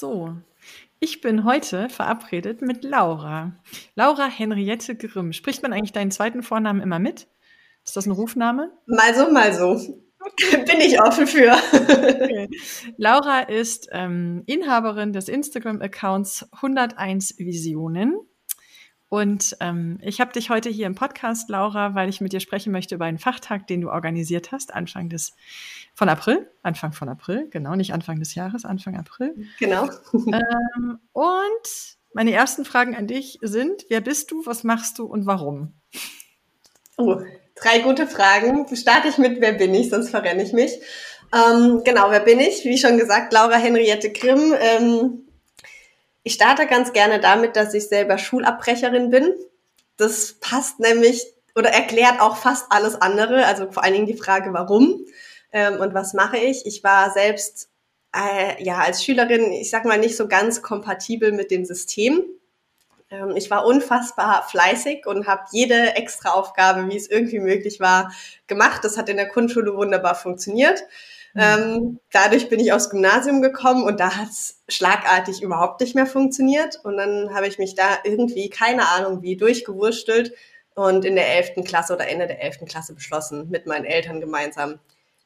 So, ich bin heute verabredet mit Laura. Laura Henriette Grimm. Spricht man eigentlich deinen zweiten Vornamen immer mit? Ist das ein Rufname? Mal so, mal so. Bin ich offen für. Okay. Laura ist ähm, Inhaberin des Instagram-Accounts 101 Visionen. Und ähm, ich habe dich heute hier im Podcast, Laura, weil ich mit dir sprechen möchte über einen Fachtag, den du organisiert hast, Anfang des von April, Anfang von April, genau, nicht Anfang des Jahres, Anfang April. Genau. Ähm, und meine ersten Fragen an dich sind: Wer bist du, was machst du und warum? Oh, drei gute Fragen. Starte ich mit Wer bin ich, sonst verrenne ich mich. Ähm, genau, wer bin ich? Wie schon gesagt, Laura Henriette Grimm. Ähm, ich starte ganz gerne damit, dass ich selber Schulabbrecherin bin. Das passt nämlich oder erklärt auch fast alles andere, also vor allen Dingen die Frage, warum ähm, und was mache ich. Ich war selbst äh, ja als Schülerin, ich sag mal, nicht so ganz kompatibel mit dem System. Ähm, ich war unfassbar fleißig und habe jede extra Aufgabe, wie es irgendwie möglich war, gemacht. Das hat in der Grundschule wunderbar funktioniert. Mhm. Ähm, dadurch bin ich aufs Gymnasium gekommen und da hat es schlagartig überhaupt nicht mehr funktioniert. Und dann habe ich mich da irgendwie, keine Ahnung wie, durchgewurstelt und in der 11. Klasse oder Ende der 11. Klasse beschlossen, mit meinen Eltern gemeinsam,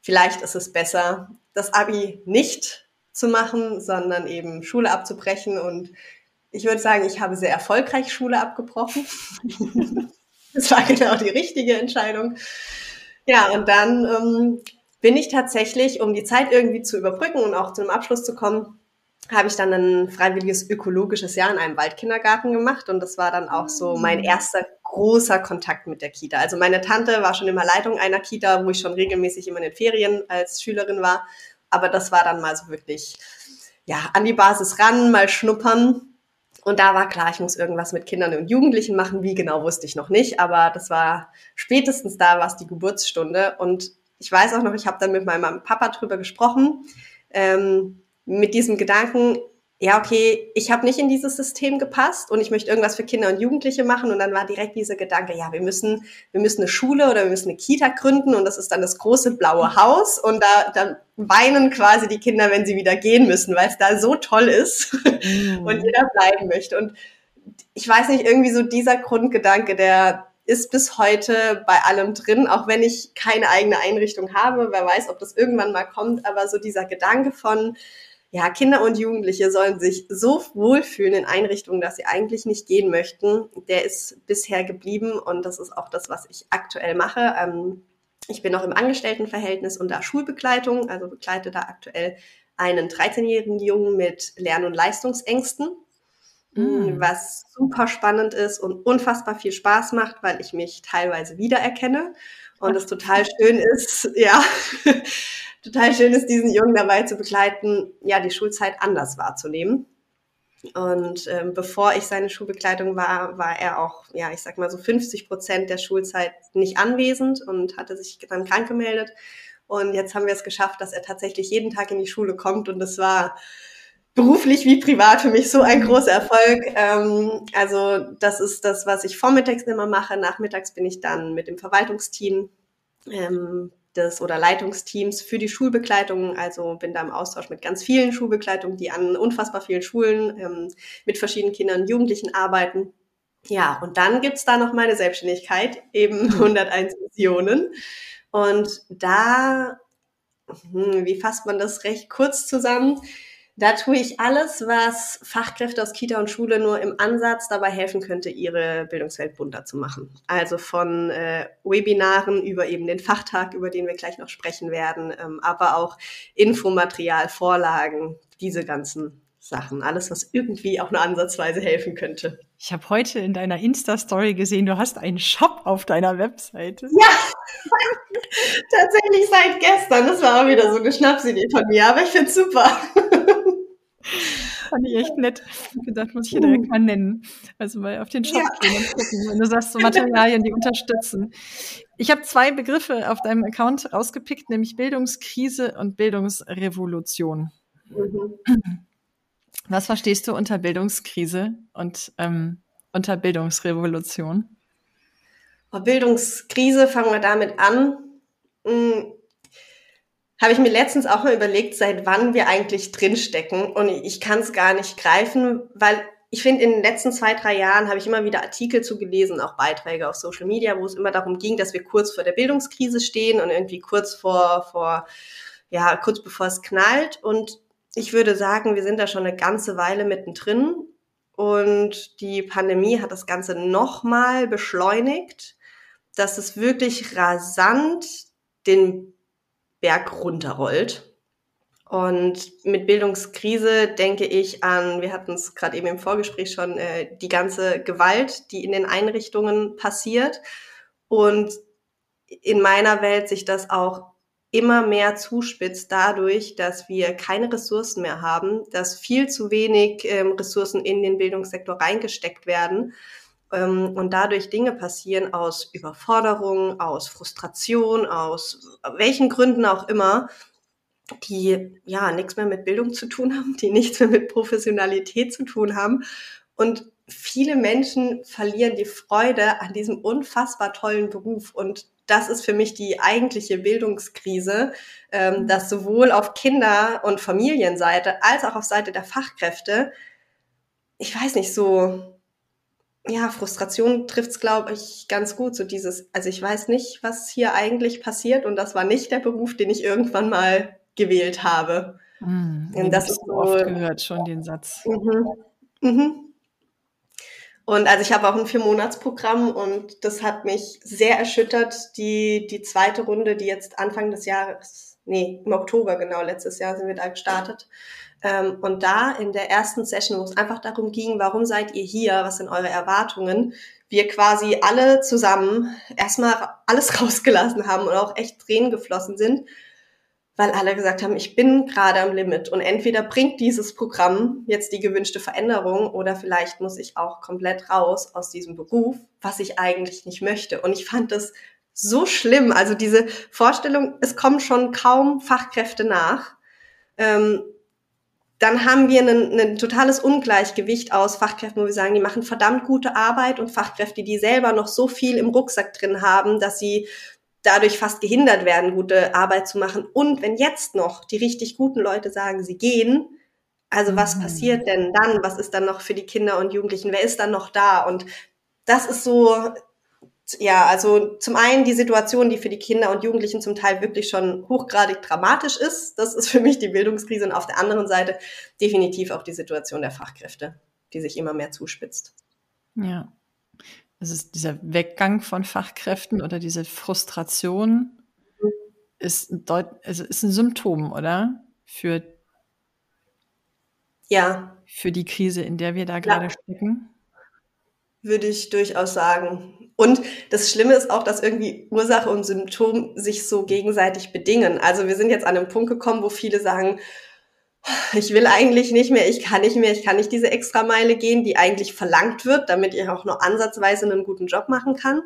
vielleicht ist es besser, das Abi nicht zu machen, sondern eben Schule abzubrechen. Und ich würde sagen, ich habe sehr erfolgreich Schule abgebrochen. das war genau die richtige Entscheidung. Ja, und dann ähm, bin ich tatsächlich, um die Zeit irgendwie zu überbrücken und auch zu einem Abschluss zu kommen, habe ich dann ein freiwilliges ökologisches Jahr in einem Waldkindergarten gemacht und das war dann auch so mein mm. erster großer Kontakt mit der Kita. Also meine Tante war schon immer Leitung einer Kita, wo ich schon regelmäßig immer in den Ferien als Schülerin war, aber das war dann mal so wirklich ja, an die Basis ran, mal schnuppern. Und da war klar, ich muss irgendwas mit Kindern und Jugendlichen machen. Wie genau wusste ich noch nicht, aber das war spätestens da war es die Geburtsstunde und ich weiß auch noch, ich habe dann mit meinem Papa drüber gesprochen, ähm, mit diesem Gedanken, ja, okay, ich habe nicht in dieses System gepasst und ich möchte irgendwas für Kinder und Jugendliche machen. Und dann war direkt dieser Gedanke, ja, wir müssen, wir müssen eine Schule oder wir müssen eine Kita gründen und das ist dann das große blaue Haus und da, da weinen quasi die Kinder, wenn sie wieder gehen müssen, weil es da so toll ist mm. und jeder bleiben möchte. Und ich weiß nicht, irgendwie so dieser Grundgedanke, der, ist bis heute bei allem drin, auch wenn ich keine eigene Einrichtung habe. Wer weiß, ob das irgendwann mal kommt, aber so dieser Gedanke von, ja, Kinder und Jugendliche sollen sich so wohlfühlen in Einrichtungen, dass sie eigentlich nicht gehen möchten, der ist bisher geblieben und das ist auch das, was ich aktuell mache. Ähm, ich bin noch im Angestelltenverhältnis und da Schulbegleitung, also begleite da aktuell einen 13-jährigen Jungen mit Lern- und Leistungsängsten mm. was super spannend ist und unfassbar viel Spaß macht, weil ich mich teilweise wiedererkenne und es total schön ist, ja, total schön ist, diesen Jungen dabei zu begleiten, ja, die Schulzeit anders wahrzunehmen. Und ähm, bevor ich seine Schulbegleitung war, war er auch, ja, ich sag mal so 50 Prozent der Schulzeit nicht anwesend und hatte sich dann krank gemeldet. Und jetzt haben wir es geschafft, dass er tatsächlich jeden Tag in die Schule kommt. Und das war beruflich wie privat für mich so ein großer Erfolg. Ähm, also das ist das, was ich vormittags immer mache. Nachmittags bin ich dann mit dem Verwaltungsteam ähm, des oder Leitungsteams für die Schulbegleitung. Also bin da im Austausch mit ganz vielen Schulbegleitungen, die an unfassbar vielen Schulen ähm, mit verschiedenen Kindern und Jugendlichen arbeiten. Ja, und dann gibt's da noch meine Selbstständigkeit, eben 101 Visionen. Und da, hm, wie fasst man das recht kurz zusammen? Da tue ich alles, was Fachkräfte aus Kita und Schule nur im Ansatz dabei helfen könnte, ihre Bildungswelt bunter zu machen. Also von äh, Webinaren über eben den Fachtag, über den wir gleich noch sprechen werden, ähm, aber auch Infomaterial, Vorlagen, diese ganzen Sachen. Alles, was irgendwie auch nur ansatzweise helfen könnte. Ich habe heute in deiner Insta-Story gesehen, du hast einen Shop auf deiner Webseite. Ja, tatsächlich seit gestern. Das war auch wieder so eine Schnapsidee von mir, aber ich finde es super. Fand ich echt nett. Gedacht, muss ich hier direkt mal nennen. Also mal auf den Shop ja. gehen und gucken, wenn du sagst, so Materialien, die unterstützen. Ich habe zwei Begriffe auf deinem Account rausgepickt, nämlich Bildungskrise und Bildungsrevolution. Mhm. Was verstehst du unter Bildungskrise und ähm, unter Bildungsrevolution? Bildungskrise, fangen wir damit an. Habe ich mir letztens auch mal überlegt, seit wann wir eigentlich drinstecken. Und ich kann es gar nicht greifen, weil ich finde, in den letzten zwei, drei Jahren habe ich immer wieder Artikel zu gelesen, auch Beiträge auf Social Media, wo es immer darum ging, dass wir kurz vor der Bildungskrise stehen und irgendwie kurz vor, vor ja, kurz bevor es knallt. Und ich würde sagen, wir sind da schon eine ganze Weile mittendrin. Und die Pandemie hat das Ganze nochmal beschleunigt, dass es wirklich rasant den Berg runterrollt. Und mit Bildungskrise denke ich an, wir hatten es gerade eben im Vorgespräch schon, äh, die ganze Gewalt, die in den Einrichtungen passiert. Und in meiner Welt sich das auch immer mehr zuspitzt dadurch, dass wir keine Ressourcen mehr haben, dass viel zu wenig ähm, Ressourcen in den Bildungssektor reingesteckt werden ähm, und dadurch Dinge passieren aus Überforderung, aus Frustration, aus welchen Gründen auch immer, die ja nichts mehr mit Bildung zu tun haben, die nichts mehr mit Professionalität zu tun haben. Und viele Menschen verlieren die Freude an diesem unfassbar tollen Beruf. Und das ist für mich die eigentliche Bildungskrise, ähm, dass sowohl auf Kinder- und Familienseite als auch auf Seite der Fachkräfte, ich weiß nicht, so ja, Frustration trifft's, glaube ich, ganz gut. So dieses, also ich weiß nicht, was hier eigentlich passiert und das war nicht der Beruf, den ich irgendwann mal gewählt habe. Mm, und das ist so, oft gehört schon den Satz. Mhm, mhm. Und also ich habe auch ein Vier-Monats-Programm und das hat mich sehr erschüttert. Die, die zweite Runde, die jetzt Anfang des Jahres, nee, im Oktober genau, letztes Jahr sind wir da gestartet. Ähm, und da in der ersten Session, wo es einfach darum ging, warum seid ihr hier, was sind eure Erwartungen, wir quasi alle zusammen erstmal alles rausgelassen haben und auch echt Tränen geflossen sind, weil alle gesagt haben, ich bin gerade am Limit und entweder bringt dieses Programm jetzt die gewünschte Veränderung oder vielleicht muss ich auch komplett raus aus diesem Beruf, was ich eigentlich nicht möchte. Und ich fand das so schlimm. Also diese Vorstellung, es kommen schon kaum Fachkräfte nach. Ähm, dann haben wir ein, totales Ungleichgewicht aus Fachkräften, wo wir sagen, die machen verdammt gute Arbeit und Fachkräfte, die selber noch so viel im Rucksack drin haben, dass sie dadurch fast gehindert werden, gute Arbeit zu machen. Und wenn jetzt noch die richtig guten Leute sagen, sie gehen, also was mhm. passiert denn dann? Was ist dann noch für die Kinder und Jugendlichen? Wer ist dann noch da? Und das ist so ja, also zum einen die Situation, die für die Kinder und Jugendlichen zum Teil wirklich schon hochgradig dramatisch ist. Das ist für mich die Bildungskrise und auf der anderen Seite definitiv auch die Situation der Fachkräfte, die sich immer mehr zuspitzt. Ja. Es ist dieser Weggang von Fachkräften oder diese Frustration ist ein, Deut also ist ein Symptom, oder? Für, ja. für die Krise, in der wir da gerade ja. stecken würde ich durchaus sagen. Und das Schlimme ist auch, dass irgendwie Ursache und Symptom sich so gegenseitig bedingen. Also wir sind jetzt an einem Punkt gekommen, wo viele sagen, ich will eigentlich nicht mehr, ich kann nicht mehr, ich kann nicht diese Extrameile gehen, die eigentlich verlangt wird, damit ich auch nur ansatzweise einen guten Job machen kann.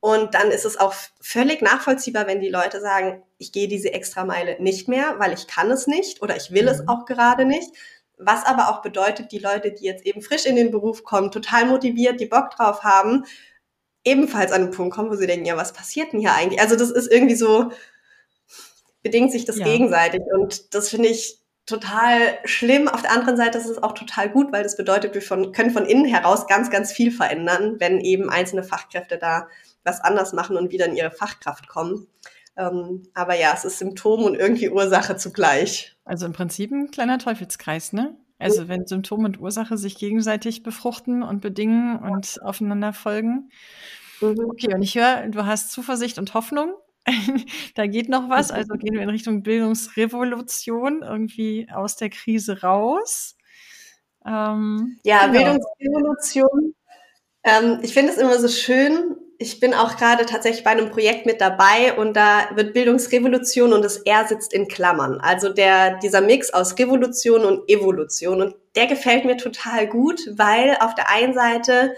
Und dann ist es auch völlig nachvollziehbar, wenn die Leute sagen, ich gehe diese Extrameile nicht mehr, weil ich kann es nicht oder ich will es mhm. auch gerade nicht. Was aber auch bedeutet, die Leute, die jetzt eben frisch in den Beruf kommen, total motiviert, die Bock drauf haben, ebenfalls an den Punkt kommen, wo sie denken, ja, was passiert denn hier eigentlich? Also das ist irgendwie so, bedingt sich das ja. gegenseitig und das finde ich total schlimm. Auf der anderen Seite ist es auch total gut, weil das bedeutet, wir von, können von innen heraus ganz, ganz viel verändern, wenn eben einzelne Fachkräfte da was anders machen und wieder in ihre Fachkraft kommen. Ähm, aber ja, es ist Symptom und irgendwie Ursache zugleich. Also im Prinzip ein kleiner Teufelskreis, ne? Also wenn Symptom und Ursache sich gegenseitig befruchten und bedingen und aufeinander folgen. Mhm. Okay, und ich höre, du hast Zuversicht und Hoffnung. da geht noch was. Also gehen wir in Richtung Bildungsrevolution irgendwie aus der Krise raus. Ähm, ja, genau. Bildungsrevolution Ähm, ich finde es immer so schön. Ich bin auch gerade tatsächlich bei einem Projekt mit dabei und da wird Bildungsrevolution und das R sitzt in Klammern. Also der, dieser Mix aus Revolution und Evolution. Und der gefällt mir total gut, weil auf der einen Seite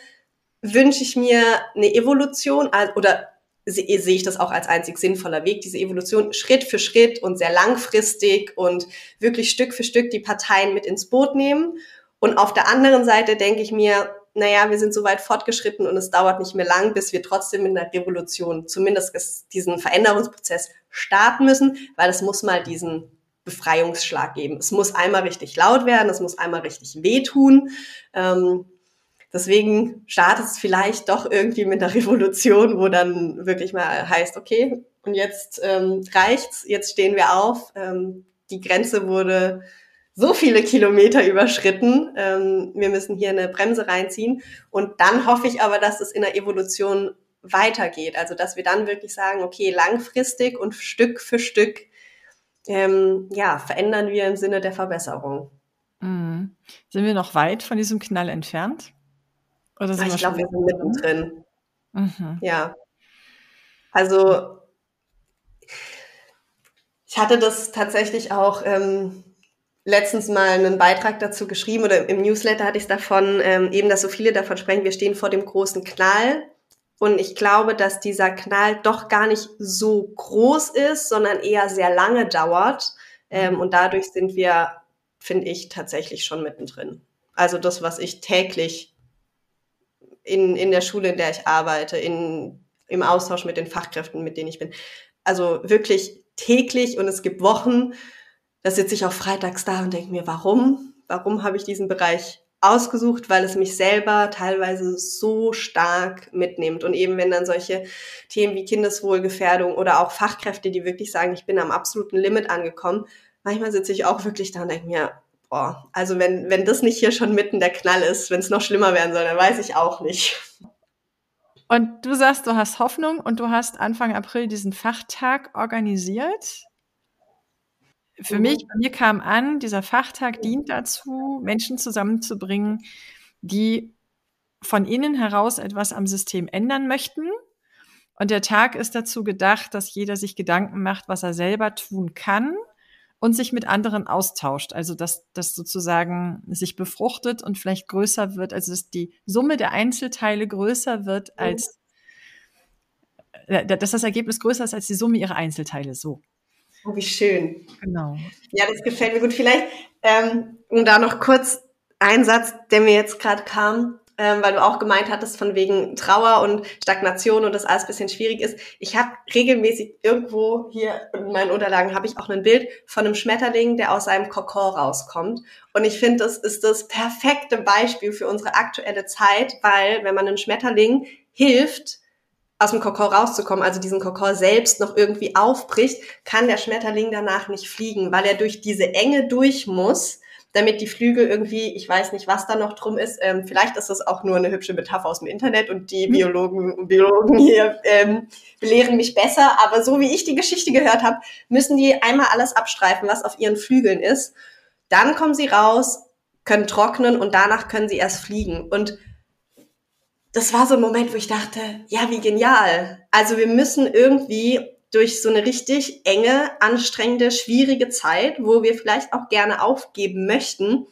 wünsche ich mir eine Evolution oder sehe ich das auch als einzig sinnvoller Weg, diese Evolution Schritt für Schritt und sehr langfristig und wirklich Stück für Stück die Parteien mit ins Boot nehmen. Und auf der anderen Seite denke ich mir, naja, wir sind so weit fortgeschritten und es dauert nicht mehr lang, bis wir trotzdem in der Revolution zumindest diesen Veränderungsprozess starten müssen, weil es muss mal diesen Befreiungsschlag geben. Es muss einmal richtig laut werden, es muss einmal richtig wehtun. Ähm, deswegen startet es vielleicht doch irgendwie mit einer Revolution, wo dann wirklich mal heißt, okay, und jetzt ähm, reicht's, jetzt stehen wir auf. Ähm, die Grenze wurde so viele Kilometer überschritten. Ähm, wir müssen hier eine Bremse reinziehen. Und dann hoffe ich aber, dass es in der Evolution weitergeht. Also dass wir dann wirklich sagen, okay, langfristig und Stück für Stück ähm, ja, verändern wir im Sinne der Verbesserung. Mhm. Sind wir noch weit von diesem Knall entfernt? Oder sind ich glaube, wir sind mittendrin. Mhm. Ja. Also ich hatte das tatsächlich auch ähm, letztens mal einen Beitrag dazu geschrieben oder im Newsletter hatte ich es davon, ähm, eben, dass so viele davon sprechen, wir stehen vor dem großen Knall. Und ich glaube, dass dieser Knall doch gar nicht so groß ist, sondern eher sehr lange dauert. Ähm, und dadurch sind wir, finde ich, tatsächlich schon mittendrin. Also das, was ich täglich in, in der Schule, in der ich arbeite, in, im Austausch mit den Fachkräften, mit denen ich bin. Also wirklich täglich und es gibt Wochen, da sitze ich auch freitags da und denke mir, warum? Warum habe ich diesen Bereich ausgesucht, weil es mich selber teilweise so stark mitnimmt. Und eben wenn dann solche Themen wie Kindeswohlgefährdung oder auch Fachkräfte, die wirklich sagen, ich bin am absoluten Limit angekommen, manchmal sitze ich auch wirklich da und denke mir, boah, also wenn, wenn das nicht hier schon mitten der Knall ist, wenn es noch schlimmer werden soll, dann weiß ich auch nicht. Und du sagst, du hast Hoffnung und du hast Anfang April diesen Fachtag organisiert. Für mhm. mich, bei mir kam an, dieser Fachtag dient dazu, Menschen zusammenzubringen, die von innen heraus etwas am System ändern möchten. Und der Tag ist dazu gedacht, dass jeder sich Gedanken macht, was er selber tun kann und sich mit anderen austauscht. Also dass das sozusagen sich befruchtet und vielleicht größer wird, also dass die Summe der Einzelteile größer wird mhm. als äh, dass das Ergebnis größer ist als die Summe ihrer Einzelteile. So. Oh, wie schön. Genau. Ja, das gefällt mir gut. Vielleicht, ähm, um da noch kurz ein Satz, der mir jetzt gerade kam, ähm, weil du auch gemeint hattest, von wegen Trauer und Stagnation und das alles bisschen schwierig ist. Ich habe regelmäßig irgendwo hier in meinen Unterlagen habe ich auch ein Bild von einem Schmetterling, der aus seinem Kokon rauskommt. Und ich finde, das ist das perfekte Beispiel für unsere aktuelle Zeit, weil wenn man einem Schmetterling hilft, aus dem Kokon rauszukommen, also diesen Kokon selbst noch irgendwie aufbricht, kann der Schmetterling danach nicht fliegen, weil er durch diese Enge durch muss, damit die Flügel irgendwie, ich weiß nicht, was da noch drum ist, ähm, vielleicht ist das auch nur eine hübsche Metapher aus dem Internet und die hm. Biologen und Biologen hier ähm, belehren mich besser, aber so wie ich die Geschichte gehört habe, müssen die einmal alles abstreifen, was auf ihren Flügeln ist. Dann kommen sie raus, können trocknen und danach können sie erst fliegen. Und das war so ein Moment, wo ich dachte, ja, wie genial. Also wir müssen irgendwie durch so eine richtig enge, anstrengende, schwierige Zeit, wo wir vielleicht auch gerne aufgeben möchten,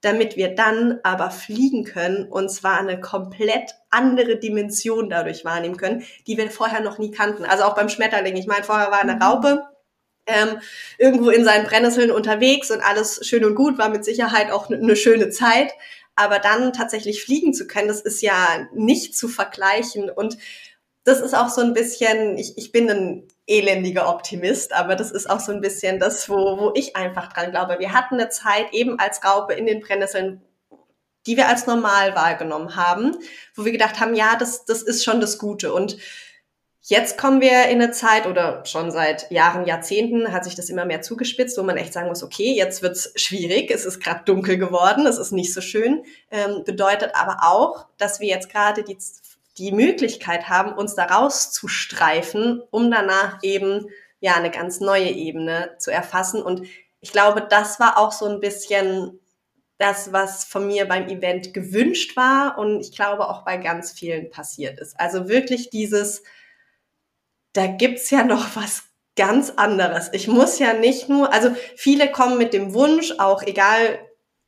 damit wir dann aber fliegen können und zwar eine komplett andere Dimension dadurch wahrnehmen können, die wir vorher noch nie kannten. Also auch beim Schmetterling. Ich meine, vorher war eine mhm. Raupe ähm, irgendwo in seinen Brennnesseln unterwegs und alles schön und gut, war mit Sicherheit auch eine schöne Zeit. Aber dann tatsächlich fliegen zu können, das ist ja nicht zu vergleichen. Und das ist auch so ein bisschen, ich, ich bin ein elendiger Optimist, aber das ist auch so ein bisschen das, wo, wo ich einfach dran glaube. Wir hatten eine Zeit eben als Raupe in den Brennnesseln, die wir als normal wahrgenommen haben, wo wir gedacht haben, ja, das, das ist schon das Gute. Und Jetzt kommen wir in eine Zeit oder schon seit Jahren, Jahrzehnten hat sich das immer mehr zugespitzt, wo man echt sagen muss, okay, jetzt wird's schwierig, es ist gerade dunkel geworden, es ist nicht so schön, ähm, bedeutet aber auch, dass wir jetzt gerade die, die Möglichkeit haben, uns da rauszustreifen, um danach eben ja eine ganz neue Ebene zu erfassen. Und ich glaube, das war auch so ein bisschen das, was von mir beim Event gewünscht war und ich glaube auch bei ganz vielen passiert ist. Also wirklich dieses, da gibt's ja noch was ganz anderes. Ich muss ja nicht nur, also viele kommen mit dem Wunsch, auch egal,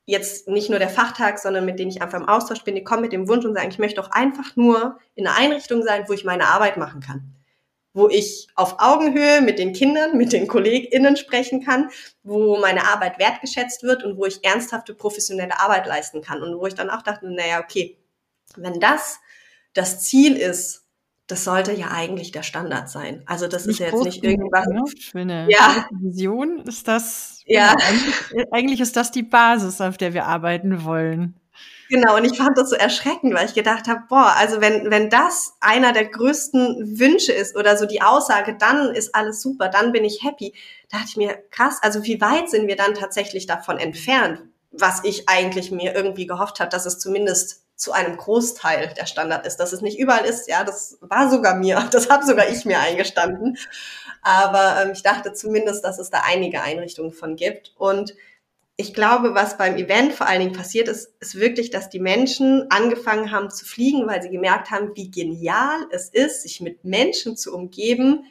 jetzt nicht nur der Fachtag, sondern mit denen ich einfach im Austausch bin, die kommen mit dem Wunsch und sagen, ich möchte doch einfach nur in einer Einrichtung sein, wo ich meine Arbeit machen kann. Wo ich auf Augenhöhe mit den Kindern, mit den KollegInnen sprechen kann, wo meine Arbeit wertgeschätzt wird und wo ich ernsthafte professionelle Arbeit leisten kann. Und wo ich dann auch dachte, naja, okay, wenn das das Ziel ist, das sollte ja eigentlich der Standard sein. Also das nicht ist ja jetzt nicht irgendwas. Ne? Für eine ja. Vision ist das. Ja. Genau, eigentlich, eigentlich ist das die Basis, auf der wir arbeiten wollen. Genau, und ich fand das so erschreckend, weil ich gedacht habe, boah, also wenn, wenn das einer der größten Wünsche ist oder so die Aussage, dann ist alles super, dann bin ich happy, da dachte ich mir, krass, also wie weit sind wir dann tatsächlich davon entfernt, was ich eigentlich mir irgendwie gehofft habe, dass es zumindest zu einem Großteil der Standard ist. Dass es nicht überall ist, ja, das war sogar mir, das habe sogar ich mir eingestanden. Aber ähm, ich dachte zumindest, dass es da einige Einrichtungen von gibt. Und ich glaube, was beim Event vor allen Dingen passiert ist, ist wirklich, dass die Menschen angefangen haben zu fliegen, weil sie gemerkt haben, wie genial es ist, sich mit Menschen zu umgeben,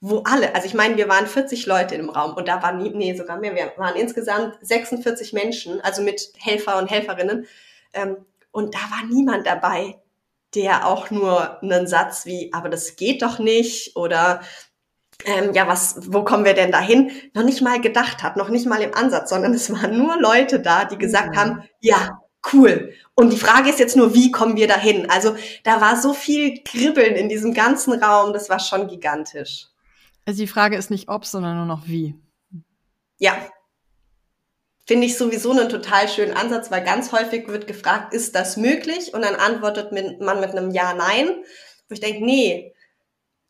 wo alle, also ich meine, wir waren 40 Leute im Raum und da waren, nee, sogar mehr, wir waren insgesamt 46 Menschen, also mit Helfer und Helferinnen. Ähm, und da war niemand dabei, der auch nur einen Satz wie, aber das geht doch nicht oder ähm, ja, was, wo kommen wir denn dahin, noch nicht mal gedacht hat, noch nicht mal im Ansatz, sondern es waren nur Leute da, die gesagt mhm. haben, ja, cool. Und die Frage ist jetzt nur, wie kommen wir dahin? Also da war so viel Kribbeln in diesem ganzen Raum, das war schon gigantisch. Also die Frage ist nicht ob, sondern nur noch wie. Ja, finde ich sowieso einen total schönen Ansatz, weil ganz häufig wird gefragt, ist das möglich? Und dann antwortet man mit einem Ja, Nein. Wo ich denke, nee,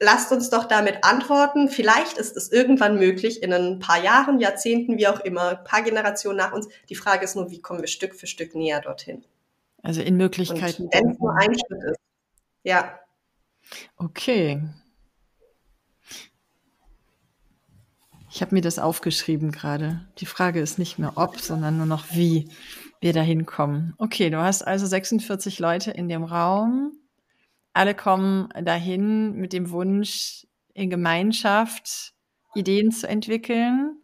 lasst uns doch damit antworten. Vielleicht ist es irgendwann möglich, in ein paar Jahren, Jahrzehnten, wie auch immer, ein paar Generationen nach uns. Die Frage ist nur, wie kommen wir Stück für Stück näher dorthin? Also in Möglichkeiten. Wenn es nur ein Schritt ist. Ja. Okay. Ich habe mir das aufgeschrieben gerade. Die Frage ist nicht mehr ob, sondern nur noch wie wir da hinkommen. Okay, du hast also 46 Leute in dem Raum. Alle kommen dahin mit dem Wunsch, in Gemeinschaft Ideen zu entwickeln.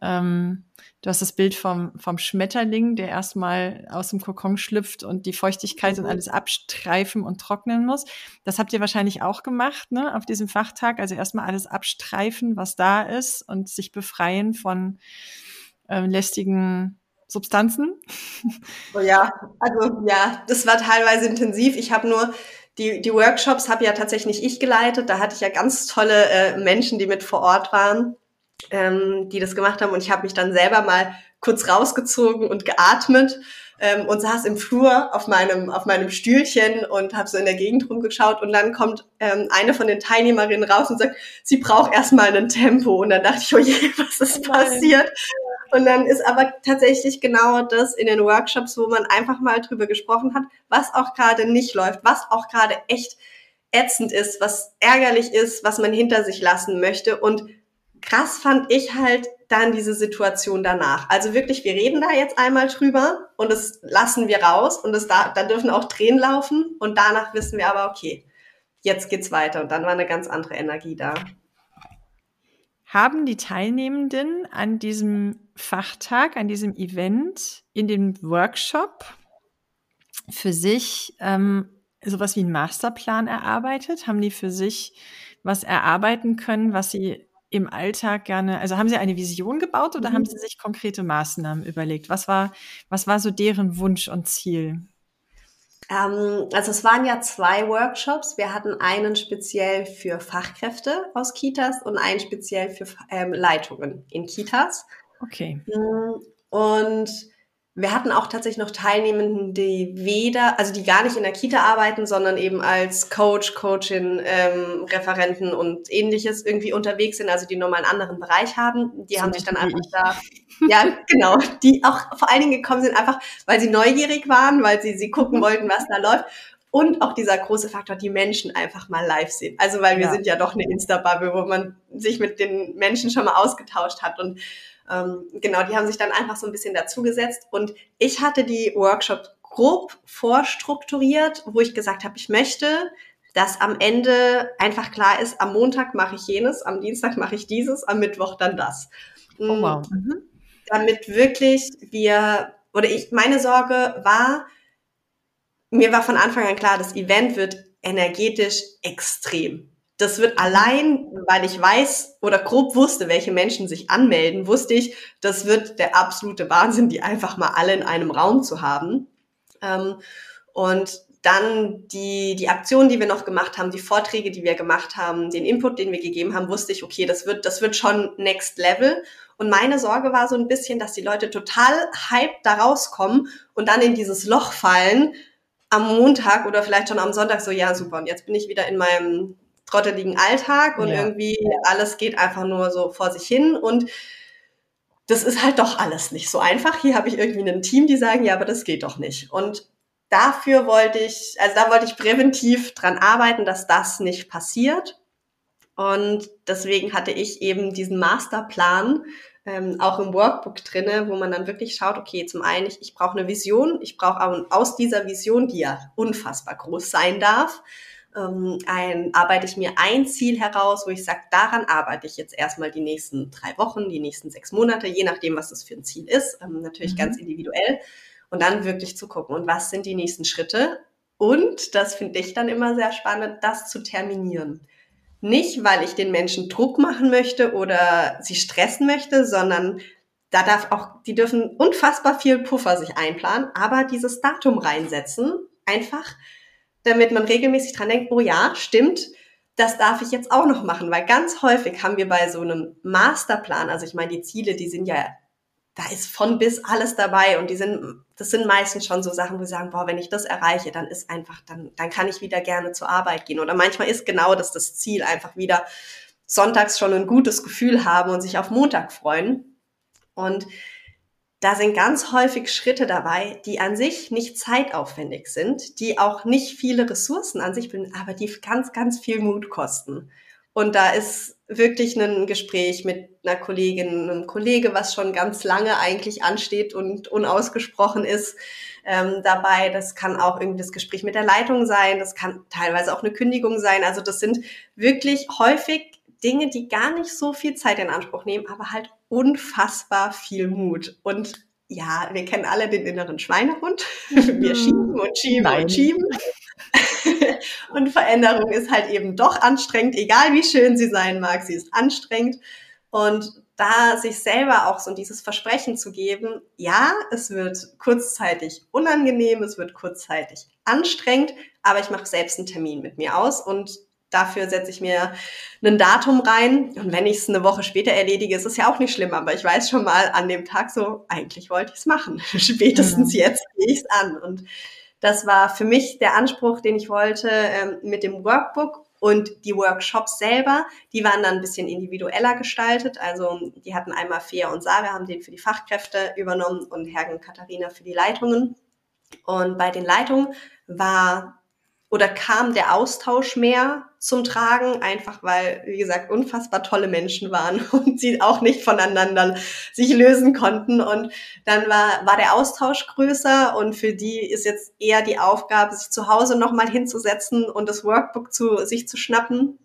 Ähm, Du hast das Bild vom, vom Schmetterling, der erstmal aus dem Kokon schlüpft und die Feuchtigkeit und mhm. alles abstreifen und trocknen muss. Das habt ihr wahrscheinlich auch gemacht, ne, auf diesem Fachtag. Also erstmal alles abstreifen, was da ist und sich befreien von ähm, lästigen Substanzen. Oh ja, also ja, das war teilweise intensiv. Ich habe nur die, die Workshops habe ja tatsächlich ich geleitet. Da hatte ich ja ganz tolle äh, Menschen, die mit vor Ort waren ähm, die das gemacht haben. Und ich habe mich dann selber mal kurz rausgezogen und geatmet ähm, und saß im Flur auf meinem, auf meinem Stühlchen und habe so in der Gegend rumgeschaut. Und dann kommt ähm, eine von den Teilnehmerinnen raus und sagt, sie braucht erstmal ein Tempo. Und dann dachte ich, oh je, was ist oh passiert? Und dann ist aber tatsächlich genau das in den Workshops, wo man einfach mal drüber gesprochen hat, was auch gerade nicht läuft, was auch gerade echt ätzend ist, was ärgerlich ist, was man hinter sich lassen möchte. Und krass fand ich halt dann diese Situation danach. Also wirklich, wir reden da jetzt einmal drüber und das lassen wir raus und das da, da dürfen auch Tränen laufen und danach wissen wir aber, okay, jetzt geht's weiter und dann war eine ganz andere Energie da. Haben die Teilnehmenden an diesem Fachtag, an diesem Event, in dem Workshop für sich ähm, sowas wie einen Masterplan erarbeitet? Haben die für sich was erarbeiten können, was sie im Alltag gerne, also haben Sie eine Vision gebaut oder mhm. haben Sie sich konkrete Maßnahmen überlegt? Was war, was war so deren Wunsch und Ziel? Ähm, also es waren ja zwei Workshops. Wir hatten einen speziell für Fachkräfte aus Kitas und einen speziell für ähm, Leitungen in Kitas. Okay. Mm, und wir hatten auch tatsächlich noch Teilnehmenden, die weder, also die gar nicht in der Kita arbeiten, sondern eben als Coach, Coachin, ähm, Referenten und ähnliches irgendwie unterwegs sind, also die nochmal einen anderen Bereich haben. Die so haben sich dann einfach ich. da, ja, genau, die auch vor allen Dingen gekommen sind, einfach weil sie neugierig waren, weil sie, sie gucken wollten, was da läuft. Und auch dieser große Faktor, die Menschen einfach mal live sehen. Also weil wir ja. sind ja doch eine Insta-Bubble, wo man sich mit den Menschen schon mal ausgetauscht hat. Und Ähm, genau, die haben sich dann einfach so ein bisschen dazugesetzt und ich hatte die Workshops grob vorstrukturiert, wo ich gesagt habe, ich möchte, dass am Ende einfach klar ist, am Montag mache ich jenes, am Dienstag mache ich dieses, am Mittwoch dann das. Oh, wow. Mhm. Damit wirklich wir, oder ich, meine Sorge war, mir war von Anfang an klar, das Event wird energetisch extrem. Das wird allein, weil ich weiß oder grob wusste, welche Menschen sich anmelden, wusste ich, das wird der absolute Wahnsinn, die einfach mal alle in einem Raum zu haben. Ähm, und dann die, die Aktionen, die wir noch gemacht haben, die Vorträge, die wir gemacht haben, den Input, den wir gegeben haben, wusste ich, okay, das wird, das wird schon next level. Und meine Sorge war so ein bisschen, dass die Leute total hyped da rauskommen und dann in dieses Loch fallen am Montag oder vielleicht schon am Sonntag so, ja, super, und jetzt bin ich wieder in meinem trotteligen Alltag und ja. irgendwie alles geht einfach nur so vor sich hin und das ist halt doch alles nicht so einfach. Hier habe ich irgendwie ein Team, die sagen, ja, aber das geht doch nicht. Und dafür wollte ich, also da wollte ich präventiv dran arbeiten, dass das nicht passiert. Und deswegen hatte ich eben diesen Masterplan ähm, auch im Workbook drinne, wo man dann wirklich schaut, okay, zum einen, ich, ich brauche eine Vision, ich brauche aus dieser Vision, die ja unfassbar groß sein darf, ähm, ein, arbeite ich mir ein Ziel heraus, wo ich sage, daran arbeite ich jetzt erstmal die nächsten drei Wochen, die nächsten sechs Monate, je nachdem, was das für ein Ziel ist, ähm, natürlich mhm. ganz individuell. Und dann wirklich zu gucken, und was sind die nächsten Schritte? Und, das finde ich dann immer sehr spannend, das zu terminieren. Nicht, weil ich den Menschen Druck machen möchte oder sie stressen möchte, sondern da darf auch, die dürfen unfassbar viel Puffer sich einplanen, aber dieses Datum reinsetzen, einfach, damit man regelmäßig dran denkt, oh ja, stimmt, das darf ich jetzt auch noch machen, weil ganz häufig haben wir bei so einem Masterplan, also ich meine, die Ziele, die sind ja, da ist von bis alles dabei und die sind, das sind meistens schon so Sachen, wo wir sagen, boah, wenn ich das erreiche, dann ist einfach, dann, dann kann ich wieder gerne zur Arbeit gehen. Oder manchmal ist genau das das Ziel, einfach wieder sonntags schon ein gutes Gefühl haben und sich auf Montag freuen. Und da sind ganz häufig Schritte dabei, die an sich nicht zeitaufwendig sind, die auch nicht viele Ressourcen an sich bilden, aber die ganz, ganz viel Mut kosten. Und da ist wirklich ein Gespräch mit einer Kollegin, einem Kollege, was schon ganz lange eigentlich ansteht und unausgesprochen ist, ähm, dabei. Das kann auch irgendwie das Gespräch mit der Leitung sein. Das kann teilweise auch eine Kündigung sein. Also das sind wirklich häufig Dinge, die gar nicht so viel Zeit in Anspruch nehmen, aber halt unfassbar viel Mut. Und ja, wir kennen alle den inneren Schweinehund. Wir schieben und schieben Nein. und schieben. und Veränderung ist halt eben doch anstrengend, egal wie schön sie sein mag, sie ist anstrengend. Und da sich selber auch so dieses Versprechen zu geben, ja, es wird kurzzeitig unangenehm, es wird kurzzeitig anstrengend, aber ich mache selbst einen Termin mit mir aus und dafür setze ich mir ein Datum rein. Und wenn ich es eine Woche später erledige, ist es ja auch nicht schlimm. Aber ich weiß schon mal an dem Tag so, eigentlich wollte ich es machen. Spätestens mhm. jetzt gehe ich es an. Und das war für mich der Anspruch, den ich wollte ähm, mit dem Workbook. Und die Workshops selber, die waren dann ein bisschen individueller gestaltet. Also die hatten einmal Fea und Sarah, haben den für die Fachkräfte übernommen und Hergen und Katharina für die Leitungen. Und bei den Leitungen war oder kam der Austausch mehr zum Tragen, einfach weil, wie gesagt, unfassbar tolle Menschen waren und sie auch nicht voneinander sich lösen konnten. Und dann war, war der Austausch größer und für die ist jetzt eher die Aufgabe, sich zu Hause nochmal hinzusetzen und das Workbook zu sich zu schnappen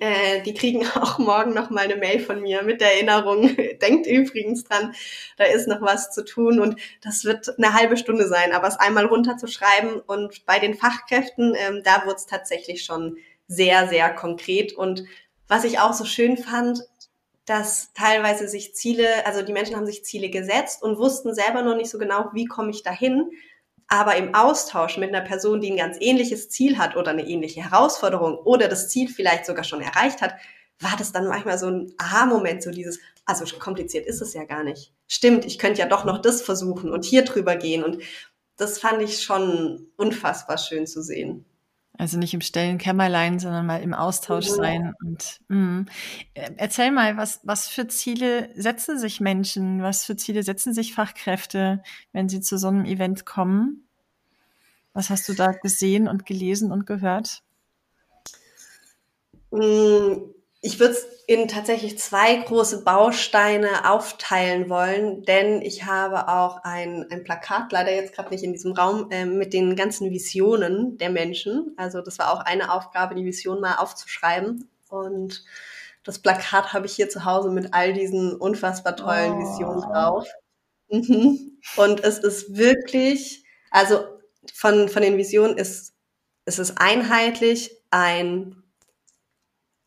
äh, die kriegen auch morgen noch mal eine Mail von mir mit der Erinnerung. Denkt übrigens dran, da ist noch was zu tun und das wird eine halbe Stunde sein. Aber es einmal runterzuschreiben und bei den Fachkräften, ähm, da wurde es tatsächlich schon sehr, sehr konkret. Und was ich auch so schön fand, dass teilweise sich Ziele, also die Menschen haben sich Ziele gesetzt und wussten selber noch nicht so genau, wie komme ich dahin. Aber im Austausch mit einer Person, die ein ganz ähnliches Ziel hat oder eine ähnliche Herausforderung oder das Ziel vielleicht sogar schon erreicht hat, war das dann manchmal so ein Aha-Moment, so dieses, also kompliziert ist es ja gar nicht. Stimmt, ich könnte ja doch noch das versuchen und hier drüber gehen. Und das fand ich schon unfassbar schön zu sehen. Also nicht im stillen Kämmerlein, sondern mal im Austausch ja. sein. Und mh. erzähl mal, was, was für Ziele setzen sich Menschen, was für Ziele setzen sich Fachkräfte, wenn sie zu so einem Event kommen? Was hast du da gesehen und gelesen und gehört? Mm, Ich würde es in tatsächlich zwei große Bausteine aufteilen wollen, denn ich habe auch ein, ein Plakat, leider jetzt gerade nicht in diesem Raum, äh, mit den ganzen Visionen der Menschen. Also das war auch eine Aufgabe, die Vision mal aufzuschreiben. Und das Plakat habe ich hier zu Hause mit all diesen unfassbar tollen oh. Visionen drauf. Mhm. Und es ist wirklich, also von, von den Visionen ist, ist es einheitlich ein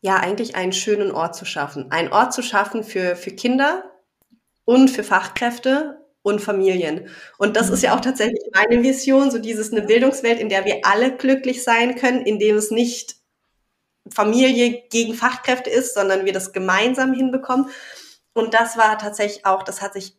ja eigentlich einen schönen Ort zu schaffen. Einen Ort zu schaffen für, für Kinder und für Fachkräfte und Familien. Und das ist ja auch tatsächlich meine Vision, so dieses eine Bildungswelt, in der wir alle glücklich sein können, in dem es nicht Familie gegen Fachkräfte ist, sondern wir das gemeinsam hinbekommen. Und das war tatsächlich auch, das hat sich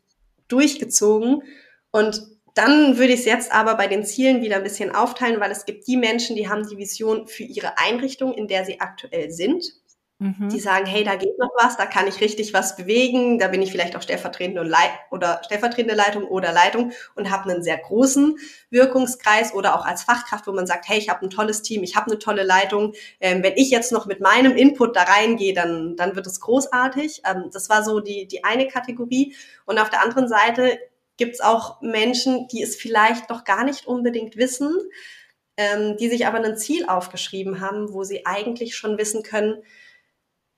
durchgezogen. Und dann würde ich es jetzt aber bei den Zielen wieder ein bisschen aufteilen, weil es gibt die Menschen, die haben die Vision für ihre Einrichtung, in der sie aktuell sind. Mhm. Die sagen, hey, da geht noch was, da kann ich richtig was bewegen, da bin ich vielleicht auch stellvertretende, Leit oder stellvertretende Leitung oder Leitung und habe einen sehr großen Wirkungskreis oder auch als Fachkraft, wo man sagt, hey, ich habe ein tolles Team, ich habe eine tolle Leitung. Ähm, wenn ich jetzt noch mit meinem Input da reingehe, dann, dann wird es großartig. Ähm, das war so die, die eine Kategorie. Und auf der anderen Seite gibt es auch Menschen, die es vielleicht noch gar nicht unbedingt wissen, ähm, die sich aber ein Ziel aufgeschrieben haben, wo sie eigentlich schon wissen können,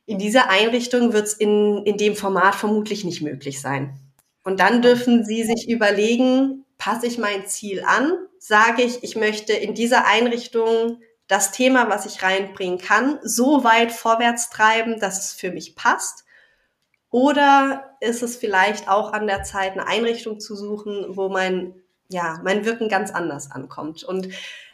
in dieser Einrichtung wird es in, in dem Format vermutlich nicht möglich sein. Und dann dürfen Sie sich überlegen, passe ich mein Ziel an? Sage ich, ich möchte in dieser Einrichtung das Thema, was ich reinbringen kann, so weit vorwärts treiben, dass es für mich passt? Oder ist es vielleicht auch an der Zeit, eine Einrichtung zu suchen, wo mein, ja, mein Wirken ganz anders ankommt? Und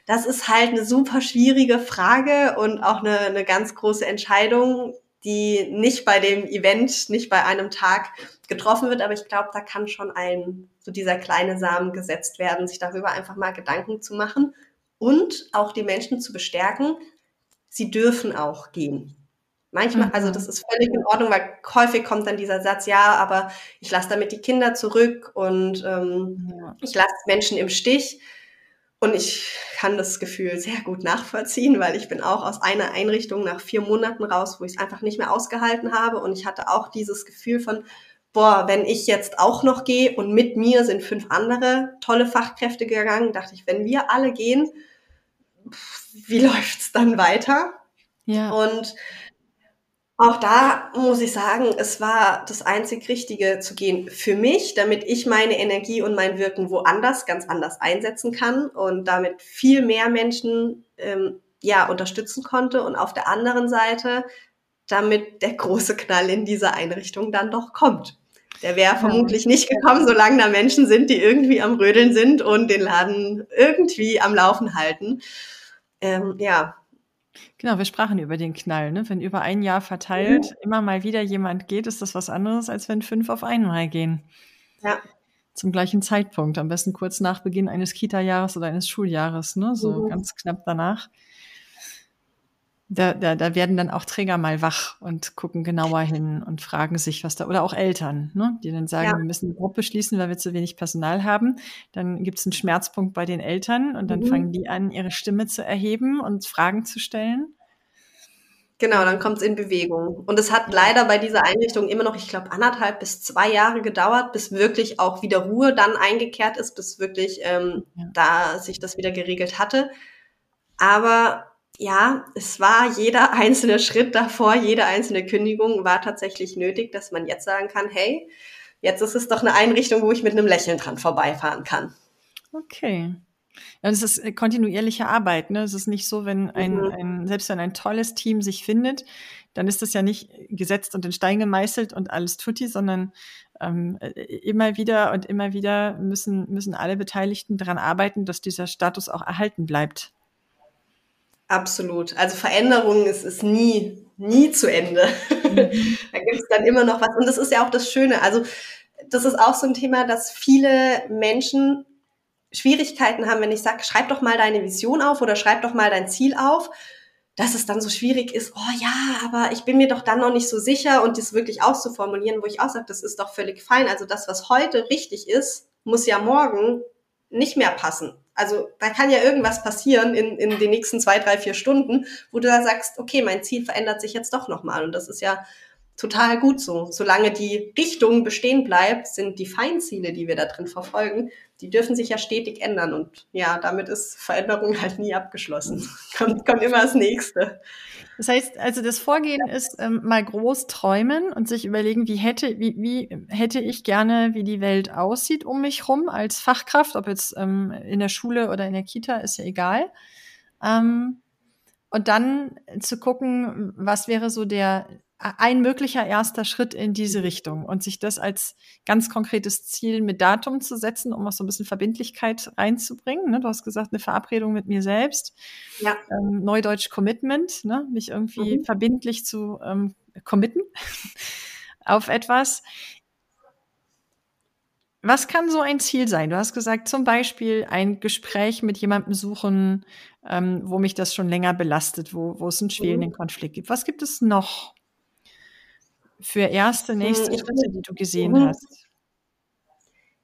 das ist halt eine super schwierige Frage und auch eine, eine ganz große Entscheidung, die nicht bei dem Event, nicht bei einem Tag getroffen wird. Aber ich glaube, da kann schon ein, so dieser kleine Samen gesetzt werden, sich darüber einfach mal Gedanken zu machen und auch die Menschen zu bestärken, sie dürfen auch gehen. Manchmal, also mhm. das ist völlig in Ordnung, weil häufig kommt dann dieser Satz, ja, aber ich lasse damit die Kinder zurück und ähm, ja. ich lasse Menschen im Stich. Und ich kann das Gefühl sehr gut nachvollziehen, weil ich bin auch aus einer Einrichtung nach vier Monaten raus, wo ich es einfach nicht mehr ausgehalten habe. Und ich hatte auch dieses Gefühl von, boah, wenn ich jetzt auch noch gehe und mit mir sind fünf andere tolle Fachkräfte gegangen, dachte ich, wenn wir alle gehen, wie läuft's dann weiter? Ja. Und auch da muss ich sagen, es war das einzig Richtige zu gehen für mich, damit ich meine Energie und mein Wirken woanders ganz anders einsetzen kann und damit viel mehr Menschen ähm, ja unterstützen konnte und auf der anderen Seite damit der große Knall in diese Einrichtung dann doch kommt. Der wäre vermutlich nicht gekommen, solange da Menschen sind, die irgendwie am Rödeln sind und den Laden irgendwie am Laufen halten. Ähm, ja, Genau, wir sprachen über den Knall. Ne? Wenn über ein Jahr verteilt mhm. immer mal wieder jemand geht, ist das was anderes, als wenn fünf auf einmal gehen. Ja. Zum gleichen Zeitpunkt, am besten kurz nach Beginn eines Kita-Jahres oder eines Schuljahres, ne? so mhm. ganz knapp danach da, da, da werden dann auch Träger mal wach und gucken genauer hin und fragen sich, was da, oder auch Eltern, ne, die dann sagen, ja. wir müssen eine Gruppe schließen, weil wir zu wenig Personal haben. Dann gibt es einen Schmerzpunkt bei den Eltern und dann mhm. fangen die an, ihre Stimme zu erheben und Fragen zu stellen. Genau, dann kommt es in Bewegung. Und es hat leider bei dieser Einrichtung immer noch, ich glaube, anderthalb bis zwei Jahre gedauert, bis wirklich auch wieder Ruhe dann eingekehrt ist, bis wirklich ähm, ja. da sich das wieder geregelt hatte. Aber ja, es war jeder einzelne Schritt davor, jede einzelne Kündigung war tatsächlich nötig, dass man jetzt sagen kann, hey, jetzt ist es doch eine Einrichtung, wo ich mit einem Lächeln dran vorbeifahren kann. Okay. Ja, das ist äh, kontinuierliche Arbeit. Ne? Es ist nicht so, wenn ein, mhm. ein, selbst wenn ein tolles Team sich findet, dann ist das ja nicht gesetzt und in Stein gemeißelt und alles tutti, sondern ähm, äh, immer wieder und immer wieder müssen, müssen alle Beteiligten daran arbeiten, dass dieser Status auch erhalten bleibt. Absolut. Also Veränderung ist, ist nie, nie zu Ende. Mhm. da gibt es dann immer noch was. Und das ist ja auch das Schöne. Also das ist auch so ein Thema, dass viele Menschen Schwierigkeiten haben, wenn ich sage, schreib doch mal deine Vision auf oder schreib doch mal dein Ziel auf, dass es dann so schwierig ist, oh ja, aber ich bin mir doch dann noch nicht so sicher und das wirklich auszuformulieren, wo ich auch sage, das ist doch völlig fein. Also das, was heute richtig ist, muss ja morgen nicht mehr passen. Also da kann ja irgendwas passieren in, in den nächsten zwei, drei, vier Stunden, wo du da sagst, okay, mein Ziel verändert sich jetzt doch nochmal. Und das ist ja total gut so. Solange die Richtung bestehen bleibt, sind die Feinziele, die wir da drin verfolgen, die dürfen sich ja stetig ändern. Und ja, damit ist Veränderung halt nie abgeschlossen. kommt, kommt immer das Nächste. Das heißt, also das Vorgehen ist ähm, mal groß träumen und sich überlegen, wie hätte, wie, wie hätte ich gerne, wie die Welt aussieht um mich rum als Fachkraft, ob jetzt ähm, in der Schule oder in der Kita, ist ja egal. Ähm, und dann zu gucken, was wäre so der ein möglicher erster Schritt in diese Richtung und sich das als ganz konkretes Ziel mit Datum zu setzen, um auch so ein bisschen Verbindlichkeit reinzubringen. Ne? Du hast gesagt, eine Verabredung mit mir selbst. Ja. Ähm, Neudeutsch Commitment, ne? mich irgendwie mhm. verbindlich zu ähm, committen auf etwas. Was kann so ein Ziel sein? Du hast gesagt, zum Beispiel ein Gespräch mit jemandem suchen, ähm, wo mich das schon länger belastet, wo, wo es einen schwelenden mhm. Konflikt gibt. Was gibt es noch? Für erste, nächste hm, Schritte, die du gesehen mhm. hast?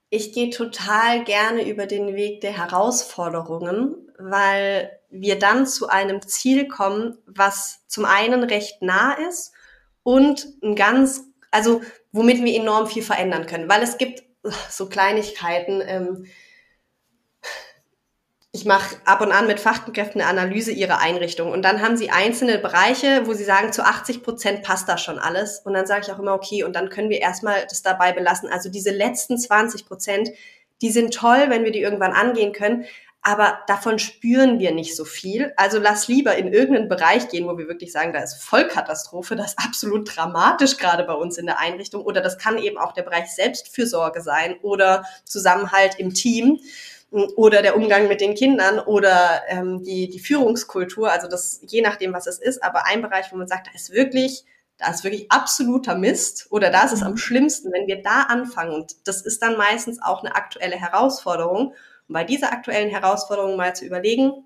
Ich gehe total gerne über den Weg der Herausforderungen, weil wir dann zu einem Ziel kommen, was zum einen recht nah ist und ein ganz, also womit wir enorm viel verändern können, weil es gibt so Kleinigkeiten. Ähm, ich mache ab und an mit Fachkräften eine Analyse ihrer Einrichtung und dann haben sie einzelne Bereiche, wo sie sagen, zu 80 Prozent passt da schon alles. Und dann sage ich auch immer, okay, und dann können wir erstmal das dabei belassen. Also diese letzten 20 Prozent, die sind toll, wenn wir die irgendwann angehen können, aber davon spüren wir nicht so viel. Also lass lieber in irgendeinen Bereich gehen, wo wir wirklich sagen, da ist Vollkatastrophe, das ist absolut dramatisch gerade bei uns in der Einrichtung. Oder das kann eben auch der Bereich Selbstfürsorge sein oder Zusammenhalt im Team oder der Umgang mit den Kindern oder ähm, die, die Führungskultur, also das je nachdem, was es ist, aber ein Bereich, wo man sagt, da ist wirklich, da ist wirklich absoluter Mist oder da ist es am mhm. schlimmsten, wenn wir da anfangen. Und das ist dann meistens auch eine aktuelle Herausforderung. Und bei dieser aktuellen Herausforderung mal zu überlegen,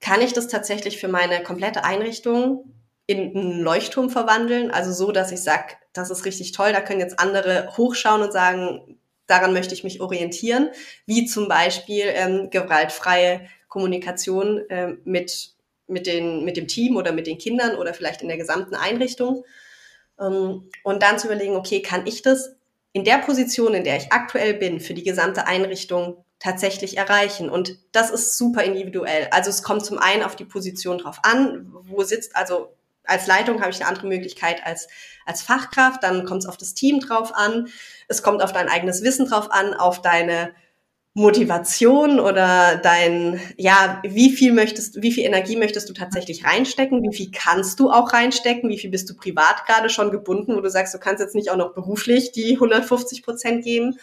kann ich das tatsächlich für meine komplette Einrichtung in einen Leuchtturm verwandeln? Also so, dass ich sage, das ist richtig toll, da können jetzt andere hochschauen und sagen, daran möchte ich mich orientieren, wie zum Beispiel ähm, gewaltfreie Kommunikation ähm, mit, mit, den, mit dem Team oder mit den Kindern oder vielleicht in der gesamten Einrichtung. Ähm, und dann zu überlegen, okay, kann ich das in der Position, in der ich aktuell bin, für die gesamte Einrichtung tatsächlich erreichen. Und das ist super individuell. Also es kommt zum einen auf die Position drauf an, wo sitzt, also als Leitung habe ich eine andere Möglichkeit als, als Fachkraft, dann kommt es auf das Team drauf an, es kommt auf dein eigenes Wissen drauf an, auf deine Motivation oder dein, ja, wie viel möchtest, wie viel Energie möchtest du tatsächlich reinstecken? Wie viel kannst du auch reinstecken? Wie viel bist du privat gerade schon gebunden, wo du sagst, du kannst jetzt nicht auch noch beruflich die 150 Prozent geben?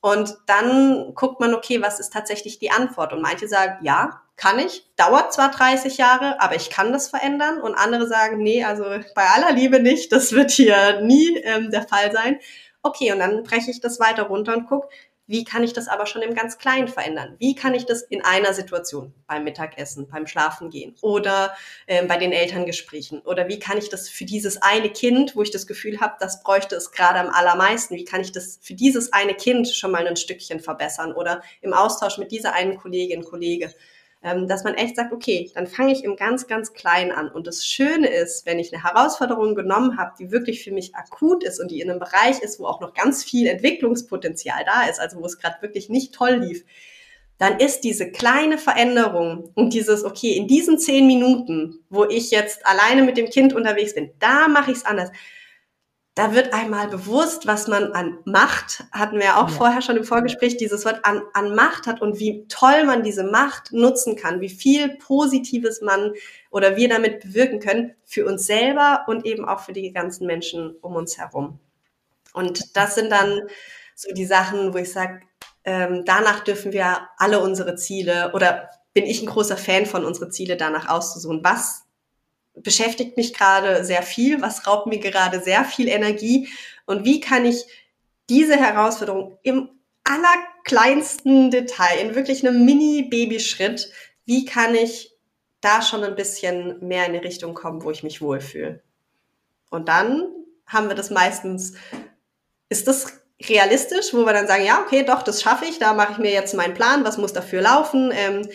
Und dann guckt man, okay, was ist tatsächlich die Antwort? Und manche sagen, ja, kann ich, dauert zwar 30 Jahre, aber ich kann das verändern. Und andere sagen, nee, also bei aller Liebe nicht, das wird hier nie ähm, der Fall sein. Okay, und dann breche ich das weiter runter und gucke, wie kann ich das aber schon im ganz Kleinen verändern? Wie kann ich das in einer Situation beim Mittagessen, beim Schlafengehen oder äh, bei den Elterngesprächen? Oder wie kann ich das für dieses eine Kind, wo ich das Gefühl habe, das bräuchte es gerade am allermeisten, wie kann ich das für dieses eine Kind schon mal ein Stückchen verbessern? Oder im Austausch mit dieser einen Kollegin, Kollege dass man echt sagt, okay, dann fange ich im ganz, ganz Kleinen an. Und das Schöne ist, wenn ich eine Herausforderung genommen habe, die wirklich für mich akut ist und die in einem Bereich ist, wo auch noch ganz viel Entwicklungspotenzial da ist, also wo es gerade wirklich nicht toll lief, dann ist diese kleine Veränderung und dieses, okay, in diesen zehn Minuten, wo ich jetzt alleine mit dem Kind unterwegs bin, da mache ich es anders da wird einmal bewusst, was man an Macht, hatten wir auch ja. vorher schon im Vorgespräch, dieses Wort an, an Macht hat und wie toll man diese Macht nutzen kann, wie viel Positives man oder wir damit bewirken können für uns selber und eben auch für die ganzen Menschen um uns herum. Und das sind dann so die Sachen, wo ich sage, ähm, danach dürfen wir alle unsere Ziele oder bin ich ein großer Fan von, unsere Ziele danach auszusuchen. Was beschäftigt mich gerade sehr viel, was raubt mir gerade sehr viel Energie und wie kann ich diese Herausforderung im allerkleinsten Detail, in wirklich einem Mini-Babyschritt, wie kann ich da schon ein bisschen mehr in die Richtung kommen, wo ich mich wohlfühle. Und dann haben wir das meistens, ist das realistisch, wo wir dann sagen, ja, okay, doch, das schaffe ich, da mache ich mir jetzt meinen Plan, was muss dafür laufen. Ähm,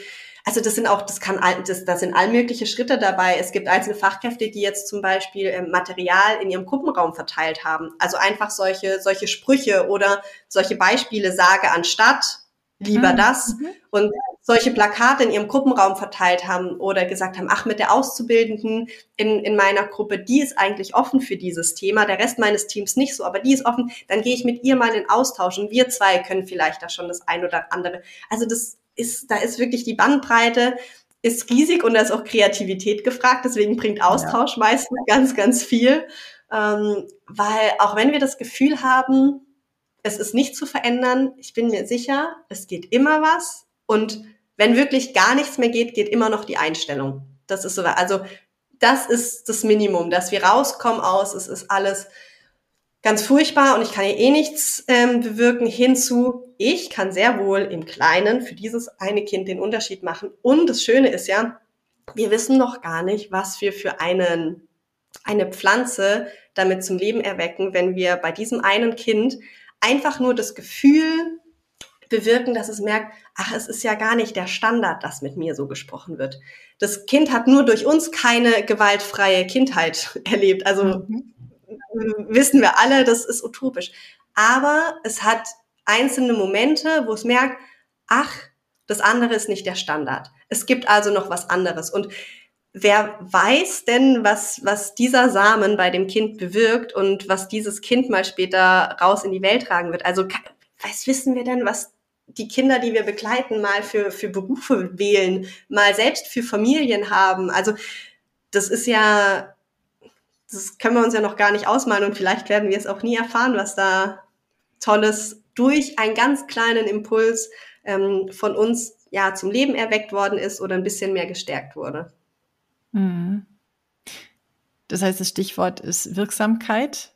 also das sind auch, das kann, das, da sind all mögliche Schritte dabei. Es gibt einzelne Fachkräfte, die jetzt zum Beispiel ähm, Material in ihrem Gruppenraum verteilt haben. Also einfach solche, solche Sprüche oder solche Beispiele sage anstatt lieber mhm. das mhm. und solche Plakate in ihrem Gruppenraum verteilt haben oder gesagt haben, ach, mit der Auszubildenden in, in meiner Gruppe, die ist eigentlich offen für dieses Thema, der Rest meines Teams nicht so, aber die ist offen, dann gehe ich mit ihr mal in Austausch und wir zwei können vielleicht da schon das ein oder andere. Also das ist, da ist wirklich die Bandbreite ist riesig und da ist auch Kreativität gefragt, deswegen bringt Austausch ja. meistens ganz, ganz viel, ähm, weil auch wenn wir das Gefühl haben, es ist nicht zu verändern. Ich bin mir sicher, es geht immer was. Und wenn wirklich gar nichts mehr geht, geht immer noch die Einstellung. Das ist so, also das ist das Minimum, dass wir rauskommen aus, es ist alles ganz furchtbar und ich kann hier eh nichts ähm, bewirken, hinzu, ich kann sehr wohl im Kleinen für dieses eine Kind den Unterschied machen. Und das Schöne ist ja, wir wissen noch gar nicht, was wir für einen, eine Pflanze damit zum Leben erwecken, wenn wir bei diesem einen Kind einfach nur das Gefühl bewirken, dass es merkt, ach, es ist ja gar nicht der Standard, dass mit mir so gesprochen wird. Das Kind hat nur durch uns keine gewaltfreie Kindheit erlebt. Also mhm. Wissen wir alle, das ist utopisch. Aber es hat einzelne Momente, wo es merkt, ach, das andere ist nicht der Standard. Es gibt also noch was anderes. Und wer weiß denn, was, was dieser Samen bei dem Kind bewirkt und was dieses Kind mal später raus in die Welt tragen wird? Also, was wissen wir denn, was die Kinder, die wir begleiten, mal für, für Berufe wählen, mal selbst für Familien haben? Also, das ist ja, das können wir uns ja noch gar nicht ausmalen und vielleicht werden wir es auch nie erfahren, was da Tolles durch einen ganz kleinen Impuls ähm, von uns ja zum Leben erweckt worden ist oder ein bisschen mehr gestärkt wurde. Mhm. Das heißt, das Stichwort ist Wirksamkeit.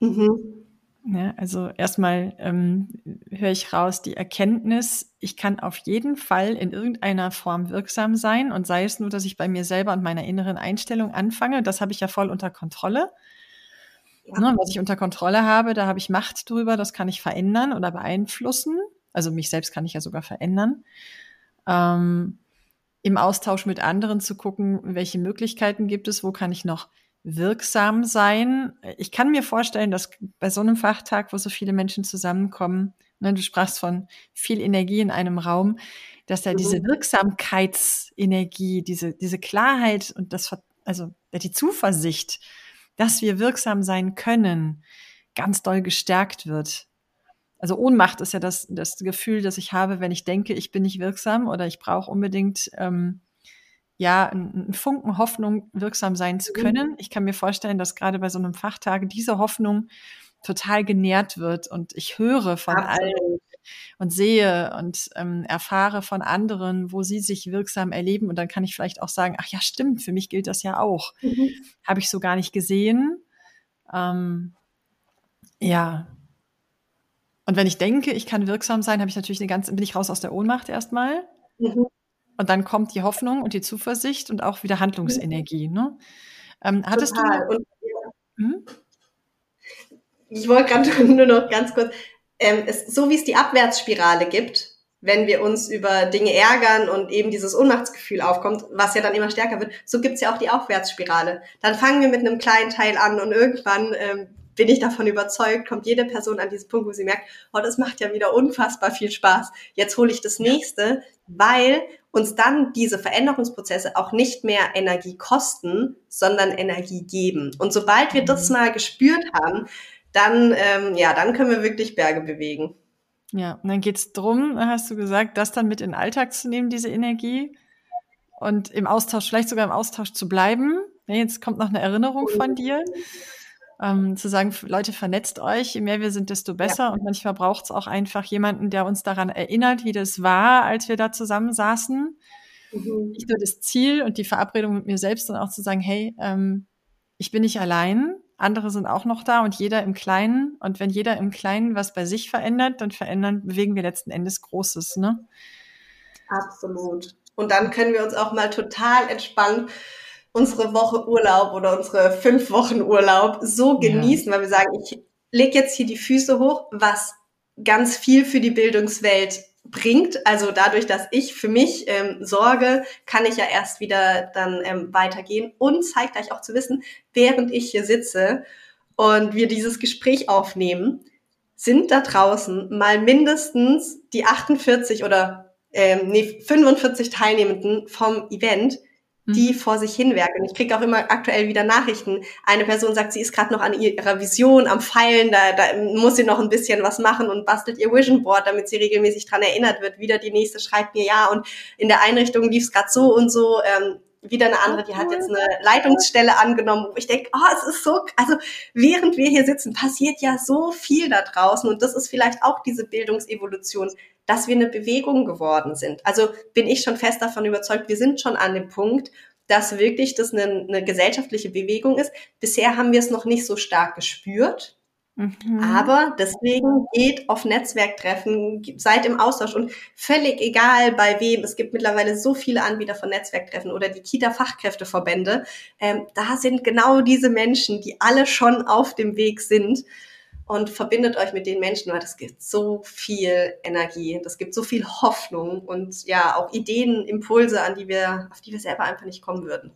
Mhm. Ja, also erstmal ähm, höre ich raus die Erkenntnis, ich kann auf jeden Fall in irgendeiner Form wirksam sein und sei es nur, dass ich bei mir selber und meiner inneren Einstellung anfange. Das habe ich ja voll unter Kontrolle. Ja. Ne, was ich unter Kontrolle habe, da habe ich Macht drüber, das kann ich verändern oder beeinflussen. Also mich selbst kann ich ja sogar verändern. Ähm, im Austausch mit anderen zu gucken, welche Möglichkeiten gibt es, wo kann ich noch wirksam sein. Ich kann mir vorstellen, dass bei so einem Fachtag, wo so viele Menschen zusammenkommen, ne, du sprachst von viel Energie in einem Raum, dass da diese mhm. Wirksamkeitsenergie, diese, diese Klarheit und das, also die Zuversicht, dass wir wirksam sein können, ganz doll gestärkt wird. Also Ohnmacht ist ja das, das Gefühl, das ich habe, wenn ich denke, ich bin nicht wirksam oder ich brauche unbedingt ähm, ja einen Funken Hoffnung, wirksam sein zu mhm. können. Ich kann mir vorstellen, dass gerade bei so einem Fachtag diese Hoffnung total genährt wird und ich höre von Absolut. allen und sehe und ähm, erfahre von anderen, wo sie sich wirksam erleben und dann kann ich vielleicht auch sagen, ach ja, stimmt, für mich gilt das ja auch. Mhm. Habe ich so gar nicht gesehen. Ähm, ja, und wenn ich denke, ich kann wirksam sein, habe ich natürlich eine ganze, bin ich raus aus der Ohnmacht erstmal. Mhm. Und dann kommt die Hoffnung und die Zuversicht und auch wieder Handlungsenergie. Ne? Ähm, hattest Total. du. Hm? Ich wollte gerade nur noch ganz kurz, ähm, es, so wie es die Abwärtsspirale gibt, wenn wir uns über Dinge ärgern und eben dieses Ohnmachtsgefühl aufkommt, was ja dann immer stärker wird, so gibt's ja auch die Aufwärtsspirale. Dann fangen wir mit einem kleinen Teil an und irgendwann ähm, bin ich davon überzeugt, kommt jede Person an diesen Punkt, wo sie merkt, oh, das macht ja wieder unfassbar viel Spaß. Jetzt hole ich das nächste, weil uns dann diese Veränderungsprozesse auch nicht mehr Energie kosten, sondern Energie geben. Und sobald wir das mhm. mal gespürt haben, dann, ähm, ja, dann können wir wirklich Berge bewegen. Ja, und dann geht's drum, hast du gesagt, das dann mit in den Alltag zu nehmen, diese Energie und im Austausch, vielleicht sogar im Austausch zu bleiben. Jetzt kommt noch eine Erinnerung von dir ähm, zu sagen, Leute, vernetzt euch, je mehr wir sind, desto besser. Ja. Und manchmal braucht es auch einfach jemanden, der uns daran erinnert, wie das war, als wir da zusammen saßen. Mhm. Nicht nur das Ziel und die Verabredung mit mir selbst, sondern auch zu sagen, hey, ähm, ich bin nicht allein, andere sind auch noch da und jeder im Kleinen. Und wenn jeder im Kleinen was bei sich verändert, dann verändern, bewegen wir letzten Endes Großes, ne? Absolut. Und dann können wir uns auch mal total entspannt unsere Woche Urlaub oder unsere fünf Wochen Urlaub so genießen, ja. weil wir sagen, ich, leg jetzt hier die Füße hoch, was ganz viel für die Bildungswelt bringt. Also dadurch, dass ich für mich ähm, sorge, kann ich ja erst wieder dann ähm, weitergehen und zeigt euch auch zu wissen, während ich hier sitze und wir dieses Gespräch aufnehmen, sind da draußen mal mindestens die 48 oder ähm, nee, 45 Teilnehmenden vom Event, die mhm. vor sich hinwerken. Ich kriege auch immer aktuell wieder Nachrichten. Eine Person sagt, sie ist gerade noch an ihrer Vision am Feilen, da, da muss sie noch ein bisschen was machen und bastelt ihr Vision Board, damit sie regelmäßig dran erinnert wird. Wieder die nächste schreibt mir, ja, und in der Einrichtung lief es gerade so und so. Ähm, wieder eine andere, die hat jetzt eine Leitungsstelle angenommen, wo ich denke, oh, es ist so, also während wir hier sitzen, passiert ja so viel da draußen und das ist vielleicht auch diese Bildungsevolution, dass wir eine Bewegung geworden sind. Also bin ich schon fest davon überzeugt, wir sind schon an dem Punkt, dass wirklich das eine, eine gesellschaftliche Bewegung ist. Bisher haben wir es noch nicht so stark gespürt. Mhm. Aber deswegen geht auf Netzwerktreffen, seid im Austausch und völlig egal bei wem. Es gibt mittlerweile so viele Anbieter von Netzwerktreffen oder die Kita-Fachkräfteverbände. Ähm, da sind genau diese Menschen, die alle schon auf dem Weg sind und verbindet euch mit den Menschen, weil das gibt so viel Energie, das gibt so viel Hoffnung und ja auch Ideen, Impulse, an die wir, auf die wir selber einfach nicht kommen würden.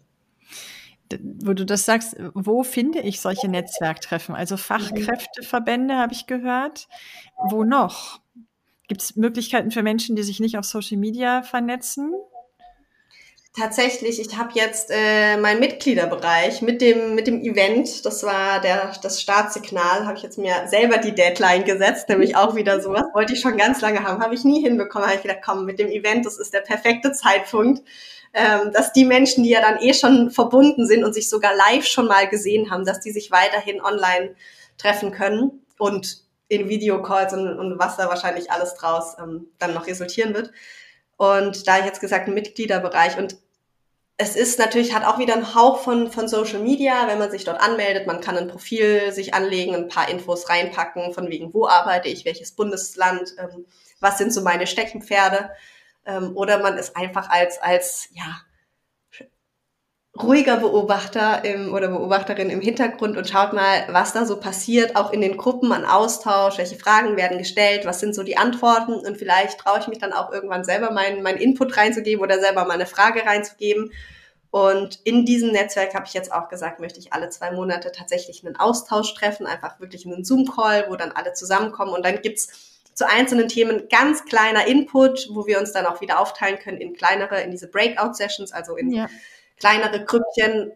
Wo du das sagst, wo finde ich solche Netzwerktreffen? Also Fachkräfteverbände habe ich gehört. Wo noch? Gibt es Möglichkeiten für Menschen, die sich nicht auf Social Media vernetzen? Tatsächlich, ich habe jetzt äh, meinen Mitgliederbereich mit dem mit dem Event, das war der das Startsignal, habe ich jetzt mir selber die Deadline gesetzt, nämlich auch wieder sowas. Wollte ich schon ganz lange haben, habe ich nie hinbekommen, habe ich gedacht, komm, mit dem Event, das ist der perfekte Zeitpunkt, ähm, dass die Menschen, die ja dann eh schon verbunden sind und sich sogar live schon mal gesehen haben, dass die sich weiterhin online treffen können und in Videocalls und, und was da wahrscheinlich alles draus ähm, dann noch resultieren wird. Und da ich jetzt gesagt, Mitgliederbereich und es ist natürlich, hat auch wieder einen Hauch von, von Social Media, wenn man sich dort anmeldet. Man kann ein Profil sich anlegen, ein paar Infos reinpacken, von wegen, wo arbeite ich, welches Bundesland, ähm, was sind so meine Steckenpferde. Ähm, oder man ist einfach als, als, ja, ruhiger Beobachter im, oder Beobachterin im Hintergrund und schaut mal, was da so passiert, auch in den Gruppen an Austausch, welche Fragen werden gestellt, was sind so die Antworten? Und vielleicht traue ich mich dann auch irgendwann selber meinen mein Input reinzugeben oder selber mal eine Frage reinzugeben. Und in diesem Netzwerk habe ich jetzt auch gesagt, möchte ich alle zwei Monate tatsächlich einen Austausch treffen, einfach wirklich einen Zoom-Call, wo dann alle zusammenkommen. Und dann gibt's zu einzelnen Themen ganz kleiner Input, wo wir uns dann auch wieder aufteilen können in kleinere, in diese Breakout-Sessions, also in ja kleinere Grüppchen,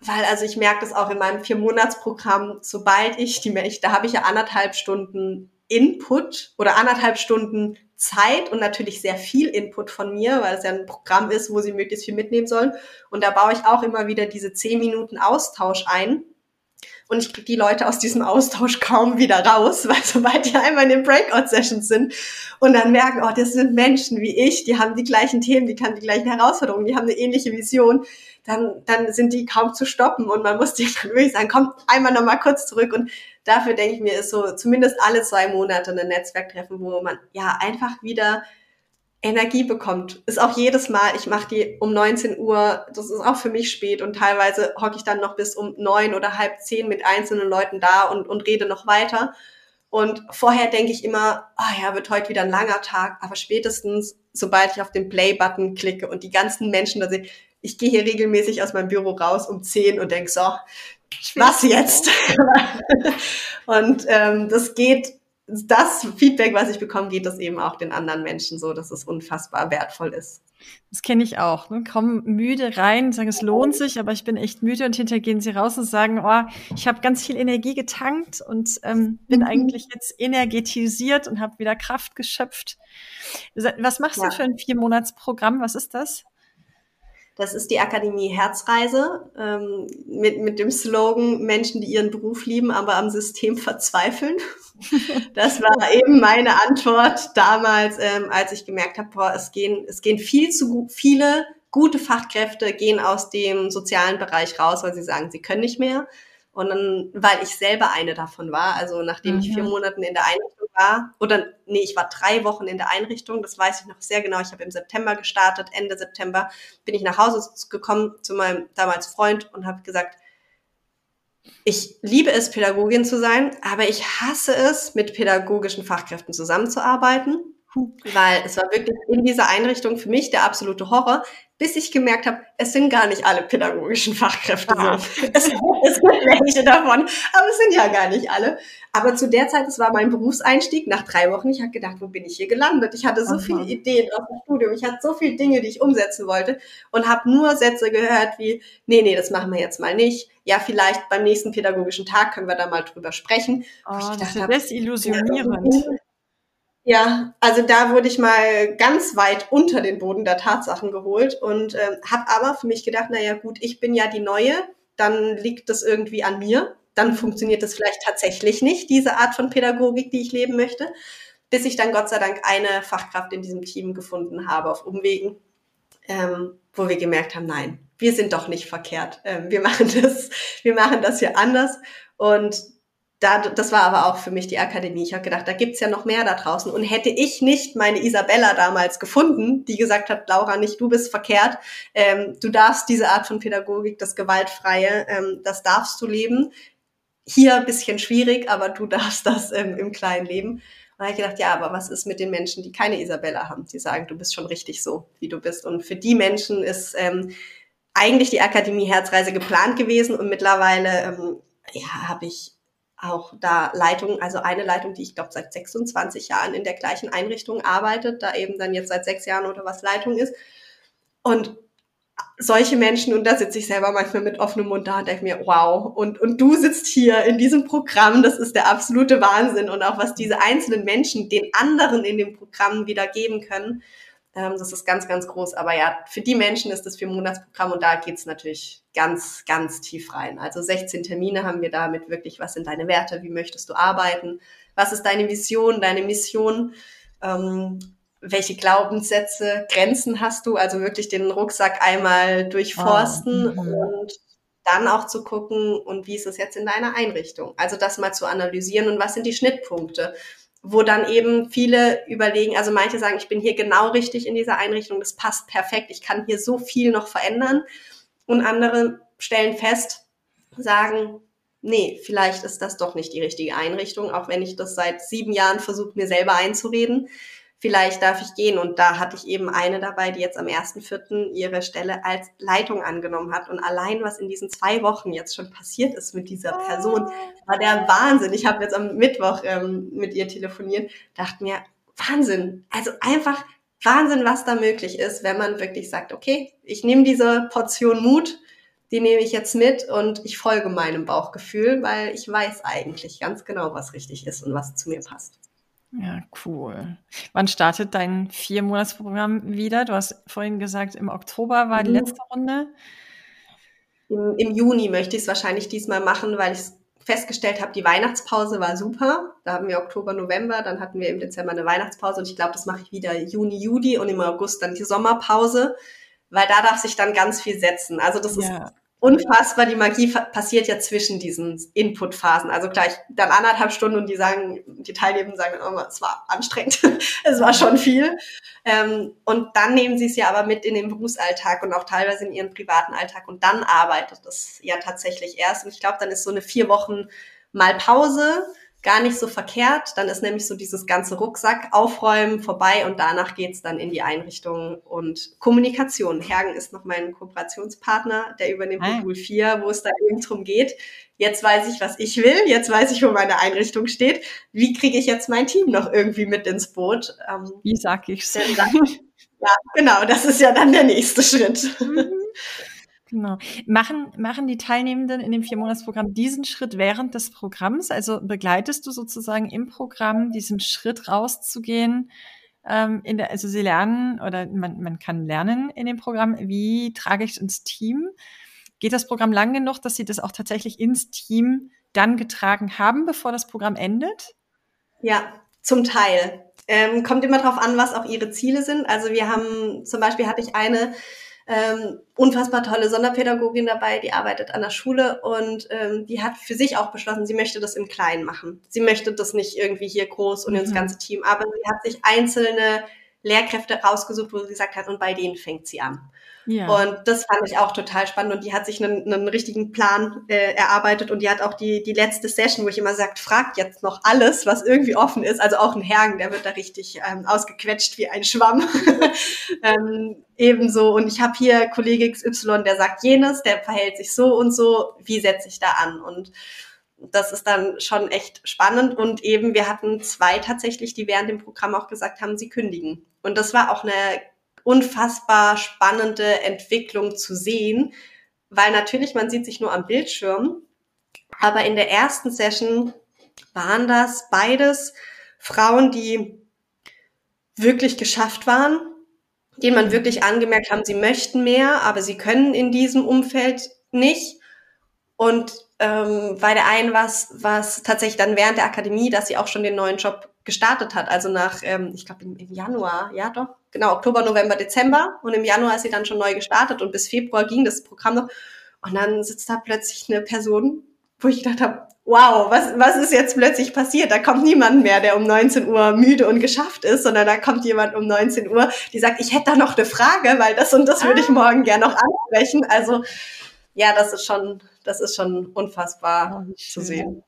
weil also ich merke das auch in meinem Vier-Monats-Programm, sobald ich die Mensch, da habe ich ja anderthalb Stunden Input oder anderthalb Stunden Zeit und natürlich sehr viel Input von mir, weil es ja ein Programm ist, wo sie möglichst viel mitnehmen sollen. Und da baue ich auch immer wieder diese zehn Minuten Austausch ein. Und ich kriege die Leute aus diesem Austausch kaum wieder raus, weil sobald die einmal in den Breakout-Sessions sind und dann merken, oh, das sind Menschen wie ich, die haben die gleichen Themen, die haben die gleichen Herausforderungen, die haben eine ähnliche Vision, dann, dann sind die kaum zu stoppen. Und man muss dir dann wirklich sagen, komm einmal nochmal kurz zurück. Und dafür denke ich mir, ist so zumindest alle zwei Monate ein Netzwerktreffen, wo man ja einfach wieder Energie bekommt. Ist auch jedes Mal, ich mache die um 19 Uhr, das ist auch für mich spät und teilweise hocke ich dann noch bis um neun oder halb zehn mit einzelnen Leuten da und, und rede noch weiter. Und vorher denke ich immer, ah oh ja, wird heute wieder ein langer Tag, aber spätestens, sobald ich auf den Play-Button klicke und die ganzen Menschen da sehe, ich gehe hier regelmäßig aus meinem Büro raus um zehn und denke so, was jetzt? und ähm, das geht das Feedback, was ich bekomme, geht das eben auch den anderen Menschen so, dass es unfassbar wertvoll ist. Das kenne ich auch. Ne? Kommen müde rein, sagen, es lohnt sich, aber ich bin echt müde und hinterher gehen sie raus und sagen, oh, ich habe ganz viel Energie getankt und ähm, bin mhm. eigentlich jetzt energetisiert und habe wieder Kraft geschöpft. Was machst ja. du für ein Viermonatsprogramm? Was ist das? Das ist die Akademie Herzreise ähm, mit, mit dem Slogan Menschen, die ihren Beruf lieben, aber am System verzweifeln. Das war eben meine Antwort damals, ähm, als ich gemerkt habe, boah, es gehen, es gehen viel zu viele gute Fachkräfte gehen aus dem sozialen Bereich raus, weil sie sagen, sie können nicht mehr. Und dann, weil ich selber eine davon war, also nachdem mhm. ich vier mhm. Monaten in der Einrichtung war, oder nee, ich war drei Wochen in der Einrichtung, das weiß ich noch sehr genau. Ich habe im September gestartet, Ende September bin ich nach Hause gekommen zu meinem damals Freund und habe gesagt, ich liebe es, Pädagogin zu sein, aber ich hasse es, mit pädagogischen Fachkräften zusammenzuarbeiten, weil es war wirklich in dieser Einrichtung für mich der absolute Horror bis ich gemerkt habe, es sind gar nicht alle pädagogischen Fachkräfte ah. so. Es, es sind welche davon, aber es sind ja gar nicht alle. Aber zu der Zeit, es war mein Berufseinstieg, nach drei Wochen, ich habe gedacht, wo bin ich hier gelandet? Ich hatte so Aha. viele Ideen aus dem Studium, ich hatte so viele Dinge, die ich umsetzen wollte und habe nur Sätze gehört wie, nee, nee, das machen wir jetzt mal nicht. Ja, vielleicht beim nächsten pädagogischen Tag können wir da mal drüber sprechen. Oh, das ist desillusionierend. Ja, also da wurde ich mal ganz weit unter den Boden der Tatsachen geholt und äh, habe aber für mich gedacht, naja gut, ich bin ja die Neue, dann liegt das irgendwie an mir, dann funktioniert das vielleicht tatsächlich nicht, diese Art von Pädagogik, die ich leben möchte, bis ich dann Gott sei Dank eine Fachkraft in diesem Team gefunden habe auf Umwegen, ähm, wo wir gemerkt haben, nein, wir sind doch nicht verkehrt, ähm, wir machen das, wir machen das hier anders und da, das war aber auch für mich die Akademie. Ich habe gedacht, da gibt's ja noch mehr da draußen. Und hätte ich nicht meine Isabella damals gefunden, die gesagt hat, Laura, nicht du bist verkehrt, ähm, du darfst diese Art von Pädagogik, das Gewaltfreie, ähm, das darfst du leben. Hier bisschen schwierig, aber du darfst das ähm, im kleinen Leben. Und da habe ich gedacht, ja, aber was ist mit den Menschen, die keine Isabella haben? Die sagen, du bist schon richtig so, wie du bist. Und für die Menschen ist ähm, eigentlich die Akademie Herzreise geplant gewesen und mittlerweile ähm, ja, habe ich auch da Leitungen, also eine Leitung, die ich glaube seit 26 Jahren in der gleichen Einrichtung arbeitet, da eben dann jetzt seit sechs Jahren oder was Leitung ist. Und solche Menschen, und da sitze ich selber manchmal mit offenem Mund da und denke mir, wow, und, und du sitzt hier in diesem Programm, das ist der absolute Wahnsinn. Und auch was diese einzelnen Menschen den anderen in dem Programm wieder geben können, das ist ganz, ganz groß. Aber ja, für die Menschen ist das Vier-Monats-Programm und da geht's natürlich ganz, ganz tief rein. Also 16 Termine haben wir damit wirklich, was sind deine Werte, wie möchtest du arbeiten, was ist deine Vision, deine Mission, ähm, welche Glaubenssätze, Grenzen hast du, also wirklich den Rucksack einmal durchforsten oh, und dann auch zu gucken, und wie ist es jetzt in deiner Einrichtung? Also das mal zu analysieren und was sind die Schnittpunkte? Wo dann eben viele überlegen, also manche sagen, ich bin hier genau richtig in dieser Einrichtung, das passt perfekt, ich kann hier so viel noch verändern. Und andere stellen fest, sagen, nee, vielleicht ist das doch nicht die richtige Einrichtung, auch wenn ich das seit sieben Jahren versuche, mir selber einzureden vielleicht darf ich gehen. Und da hatte ich eben eine dabei, die jetzt am 1.4. ihre Stelle als Leitung angenommen hat. Und allein, was in diesen zwei Wochen jetzt schon passiert ist mit dieser Person, war der Wahnsinn. Ich habe jetzt am Mittwoch ähm, mit ihr telefoniert, dachte mir, Wahnsinn. Also einfach Wahnsinn, was da möglich ist, wenn man wirklich sagt, okay, ich nehme diese Portion Mut, die nehme ich jetzt mit und ich folge meinem Bauchgefühl, weil ich weiß eigentlich ganz genau, was richtig ist und was zu mir passt. Ja, cool. Wann startet dein Vier-Monats-Programm wieder? Du hast vorhin gesagt, im Oktober war die mhm. letzte Runde. Im, Im, Juni möchte ich es wahrscheinlich diesmal machen, weil ich festgestellt habe, die Weihnachtspause war super. Da haben wir Oktober, November, dann hatten wir im Dezember eine Weihnachtspause und ich glaube, das mache ich wieder Juni, Juli und im August dann die Sommerpause, weil da darf sich dann ganz viel setzen. Also das ja. ist unfassbar, die Magie passiert ja zwischen diesen Input-Phasen. Also gleich dann anderthalb Stunden und die sagen, die Teilnehmer sagen, oh, es war anstrengend, es war schon viel. Ähm, und dann nehmen sie es ja aber mit in den Berufsalltag und auch teilweise in ihren privaten Alltag und dann arbeitet das ja tatsächlich erst. Und ich glaube, dann ist so eine vier Wochen mal Pause gar nicht so verkehrt. Dann ist nämlich so dieses ganze Rucksack aufräumen vorbei und danach geht's dann in die Einrichtung und Kommunikation. Hergen ist noch mein Kooperationspartner, der übernimmt ah. Modul 4, wo es da eben drum geht. Jetzt weiß ich, was ich will. Jetzt weiß ich, wo meine Einrichtung steht. Wie kriege ich jetzt mein Team noch irgendwie mit ins Boot? Ähm, Wie sag ich's? ja, genau. Das ist ja dann der nächste Schritt. Mhm. Genau. Machen, machen die Teilnehmenden in dem Viermonatsprogramm diesen Schritt während des Programms? Also begleitest du sozusagen im Programm diesen Schritt rauszugehen? Ähm, der, also sie lernen oder man, man kann lernen in dem Programm, wie trage ich es ins Team? Geht das Programm lang genug, dass sie das auch tatsächlich ins Team dann getragen haben, bevor das Programm endet? Ja, zum Teil. Ähm, kommt immer darauf an, was auch ihre Ziele sind. Also wir haben, zum Beispiel hatte ich eine, ähm, unfassbar tolle Sonderpädagogin dabei, die arbeitet an der Schule und ähm, die hat für sich auch beschlossen, sie möchte das im Kleinen machen. Sie möchte das nicht irgendwie hier groß und mhm. ins ganze Team, aber sie hat sich einzelne Lehrkräfte rausgesucht, wo sie gesagt hat, und bei denen fängt sie an. Ja. Und das fand ich auch total spannend. Und die hat sich einen, einen richtigen Plan äh, erarbeitet. Und die hat auch die, die letzte Session, wo ich immer sagt, fragt jetzt noch alles, was irgendwie offen ist. Also auch ein Hergen, der wird da richtig ähm, ausgequetscht wie ein Schwamm. ähm, ebenso. Und ich habe hier Kollege XY, der sagt jenes, der verhält sich so und so. Wie setze ich da an? Und das ist dann schon echt spannend. Und eben, wir hatten zwei tatsächlich, die während dem Programm auch gesagt haben, sie kündigen. Und das war auch eine unfassbar spannende Entwicklung zu sehen, weil natürlich man sieht sich nur am Bildschirm, aber in der ersten Session waren das beides Frauen, die wirklich geschafft waren, denen man wirklich angemerkt haben, sie möchten mehr, aber sie können in diesem Umfeld nicht. Und ähm, bei der einen war es tatsächlich dann während der Akademie, dass sie auch schon den neuen Job gestartet hat. Also nach, ähm, ich glaube im, im Januar, ja doch, genau, Oktober, November, Dezember. Und im Januar ist sie dann schon neu gestartet und bis Februar ging das Programm noch. Und dann sitzt da plötzlich eine Person, wo ich gedacht habe, wow, was, was ist jetzt plötzlich passiert? Da kommt niemand mehr, der um 19 Uhr müde und geschafft ist, sondern da kommt jemand um 19 Uhr, die sagt, ich hätte da noch eine Frage, weil das und das würde ich ah. morgen gerne noch ansprechen. Also ja, das ist schon, das ist schon unfassbar oh, zu sehen.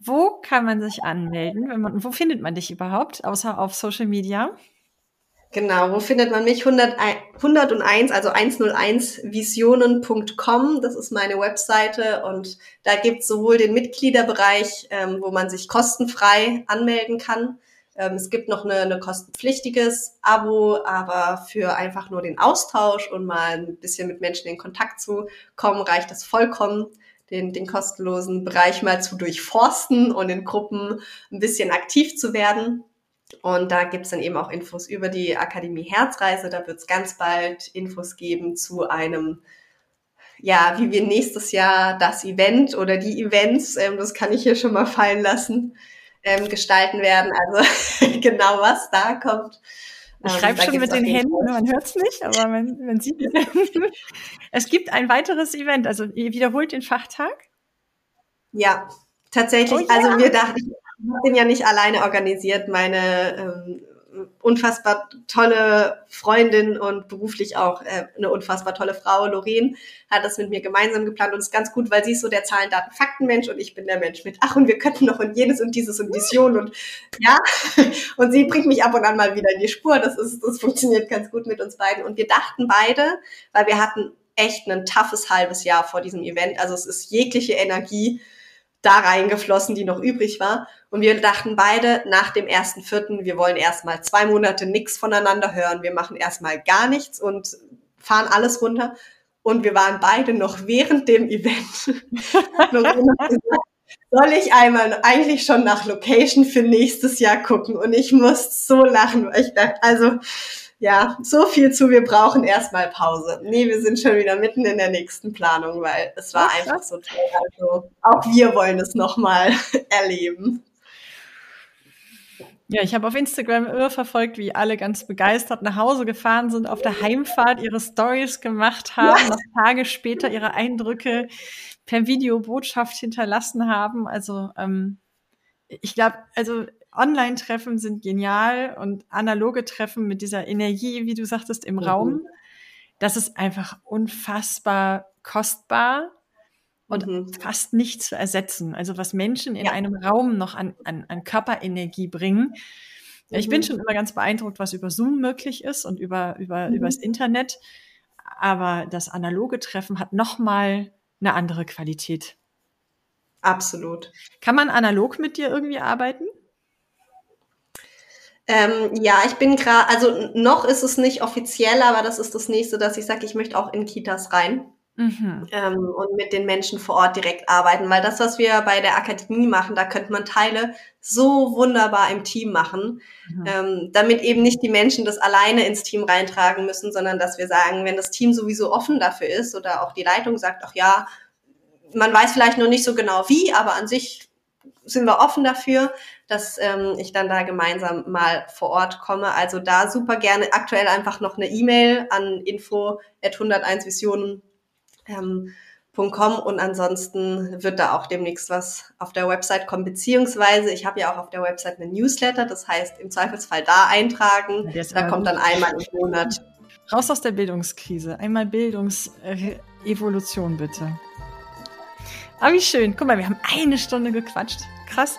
Wo kann man sich anmelden? Man, wo findet man dich überhaupt, außer auf Social Media? Genau, wo findet man mich? 100, 101, also 101visionen.com, das ist meine Webseite und da gibt es sowohl den Mitgliederbereich, ähm, wo man sich kostenfrei anmelden kann. Ähm, es gibt noch eine, eine kostenpflichtiges Abo, aber für einfach nur den Austausch und mal ein bisschen mit Menschen in Kontakt zu kommen, reicht das vollkommen den, den kostenlosen Bereich mal zu durchforsten und in Gruppen ein bisschen aktiv zu werden. Und da gibt's dann eben auch Infos über die Akademie Herzreise. Da wird's ganz bald Infos geben zu einem, ja, wie wir nächstes Jahr das Event oder die Events, ähm, das kann ich hier schon mal fallen lassen, ähm, gestalten werden. Also genau was da kommt. Ich ähm, schreibe schon mit den Händen, man hört es nicht, aber man, man sieht es. es gibt ein weiteres Event, also ihr wiederholt den Fachtag? Ja, tatsächlich. Oh, ja. Also wir dachten, ich bin ja nicht alleine organisiert. Meine ähm, unfassbar tolle Freundin und beruflich auch äh, eine unfassbar tolle Frau, Lorraine, hat das mit mir gemeinsam geplant und ist ganz gut, weil sie ist so der Zahlen, Daten, Fakten-Mensch und ich bin der Mensch mit, ach und wir könnten noch und jenes und dieses und Vision und ja, und sie bringt mich ab und an mal wieder in die Spur, das ist, das funktioniert ganz gut mit uns beiden. Und wir dachten beide, weil wir hatten echt ein toughes halbes Jahr vor diesem Event, also es ist jegliche Energie da reingeflossen, die noch übrig war. Und wir dachten beide nach dem ersten Vierten, wir wollen erstmal zwei Monate nichts voneinander hören. Wir machen erstmal gar nichts und fahren alles runter. Und wir waren beide noch während dem Event. soll ich einmal eigentlich schon nach Location für nächstes Jahr gucken? Und ich muss so lachen, weil ich dachte, also ja, so viel zu, wir brauchen erstmal Pause. Nee, wir sind schon wieder mitten in der nächsten Planung, weil es war Ach, einfach so toll. Also auch wir wollen es nochmal erleben. Ja, ich habe auf Instagram irre verfolgt, wie alle ganz begeistert nach Hause gefahren sind, auf der Heimfahrt ihre Stories gemacht haben, ja. noch Tage später ihre Eindrücke per Videobotschaft hinterlassen haben. Also ähm, ich glaube, also Online-Treffen sind genial und analoge Treffen mit dieser Energie, wie du sagtest, im mhm. Raum, das ist einfach unfassbar kostbar und mhm. fast nicht zu ersetzen. Also was Menschen in ja. einem Raum noch an, an, an Körperenergie bringen. Mhm. Ich bin mhm. schon immer ganz beeindruckt, was über Zoom möglich ist und über, über, mhm. übers Internet. Aber das analoge Treffen hat nochmal eine andere Qualität. Absolut. Kann man analog mit dir irgendwie arbeiten? Ähm, ja, ich bin gerade, also noch ist es nicht offiziell, aber das ist das nächste, dass ich sage, ich möchte auch in Kitas rein. Mhm. Ähm, und mit den Menschen vor Ort direkt arbeiten, weil das, was wir bei der Akademie machen, da könnte man Teile so wunderbar im Team machen, mhm. ähm, damit eben nicht die Menschen das alleine ins Team reintragen müssen, sondern dass wir sagen, wenn das Team sowieso offen dafür ist oder auch die Leitung sagt, ach ja, man weiß vielleicht noch nicht so genau wie, aber an sich sind wir offen dafür, dass ähm, ich dann da gemeinsam mal vor Ort komme. Also da super gerne aktuell einfach noch eine E-Mail an info at 101 Visionen. Ähm, und ansonsten wird da auch demnächst was auf der Website kommen, beziehungsweise ich habe ja auch auf der Website eine Newsletter, das heißt im Zweifelsfall da eintragen. Da kommt dann einmal im Monat Raus aus der Bildungskrise. Einmal Bildungsevolution bitte. Aber wie schön. Guck mal, wir haben eine Stunde gequatscht. Krass.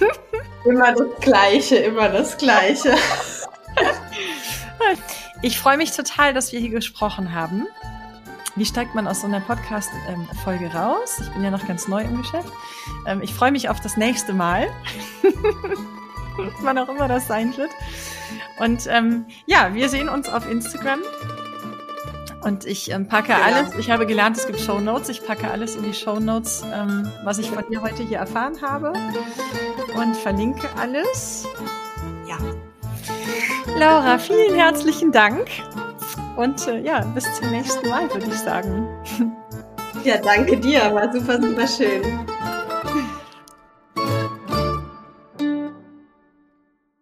Immer das Gleiche, immer das Gleiche. Ich freue mich total, dass wir hier gesprochen haben. Wie steigt man aus so einer Podcast-Folge raus? Ich bin ja noch ganz neu im Geschäft. Ähm, ich freue mich auf das nächste Mal. Wann auch immer das sein wird. Und ähm, ja, wir sehen uns auf Instagram. Und ich ähm, packe genau. alles. Ich habe gelernt, es gibt Show Notes. Ich packe alles in die Show Notes, ähm, was ich von dir heute hier erfahren habe. Und verlinke alles. Ja. Laura, vielen herzlichen Dank. Und äh, ja, bis zum nächsten Mal, würde ich sagen. Ja, danke dir. War super, super schön.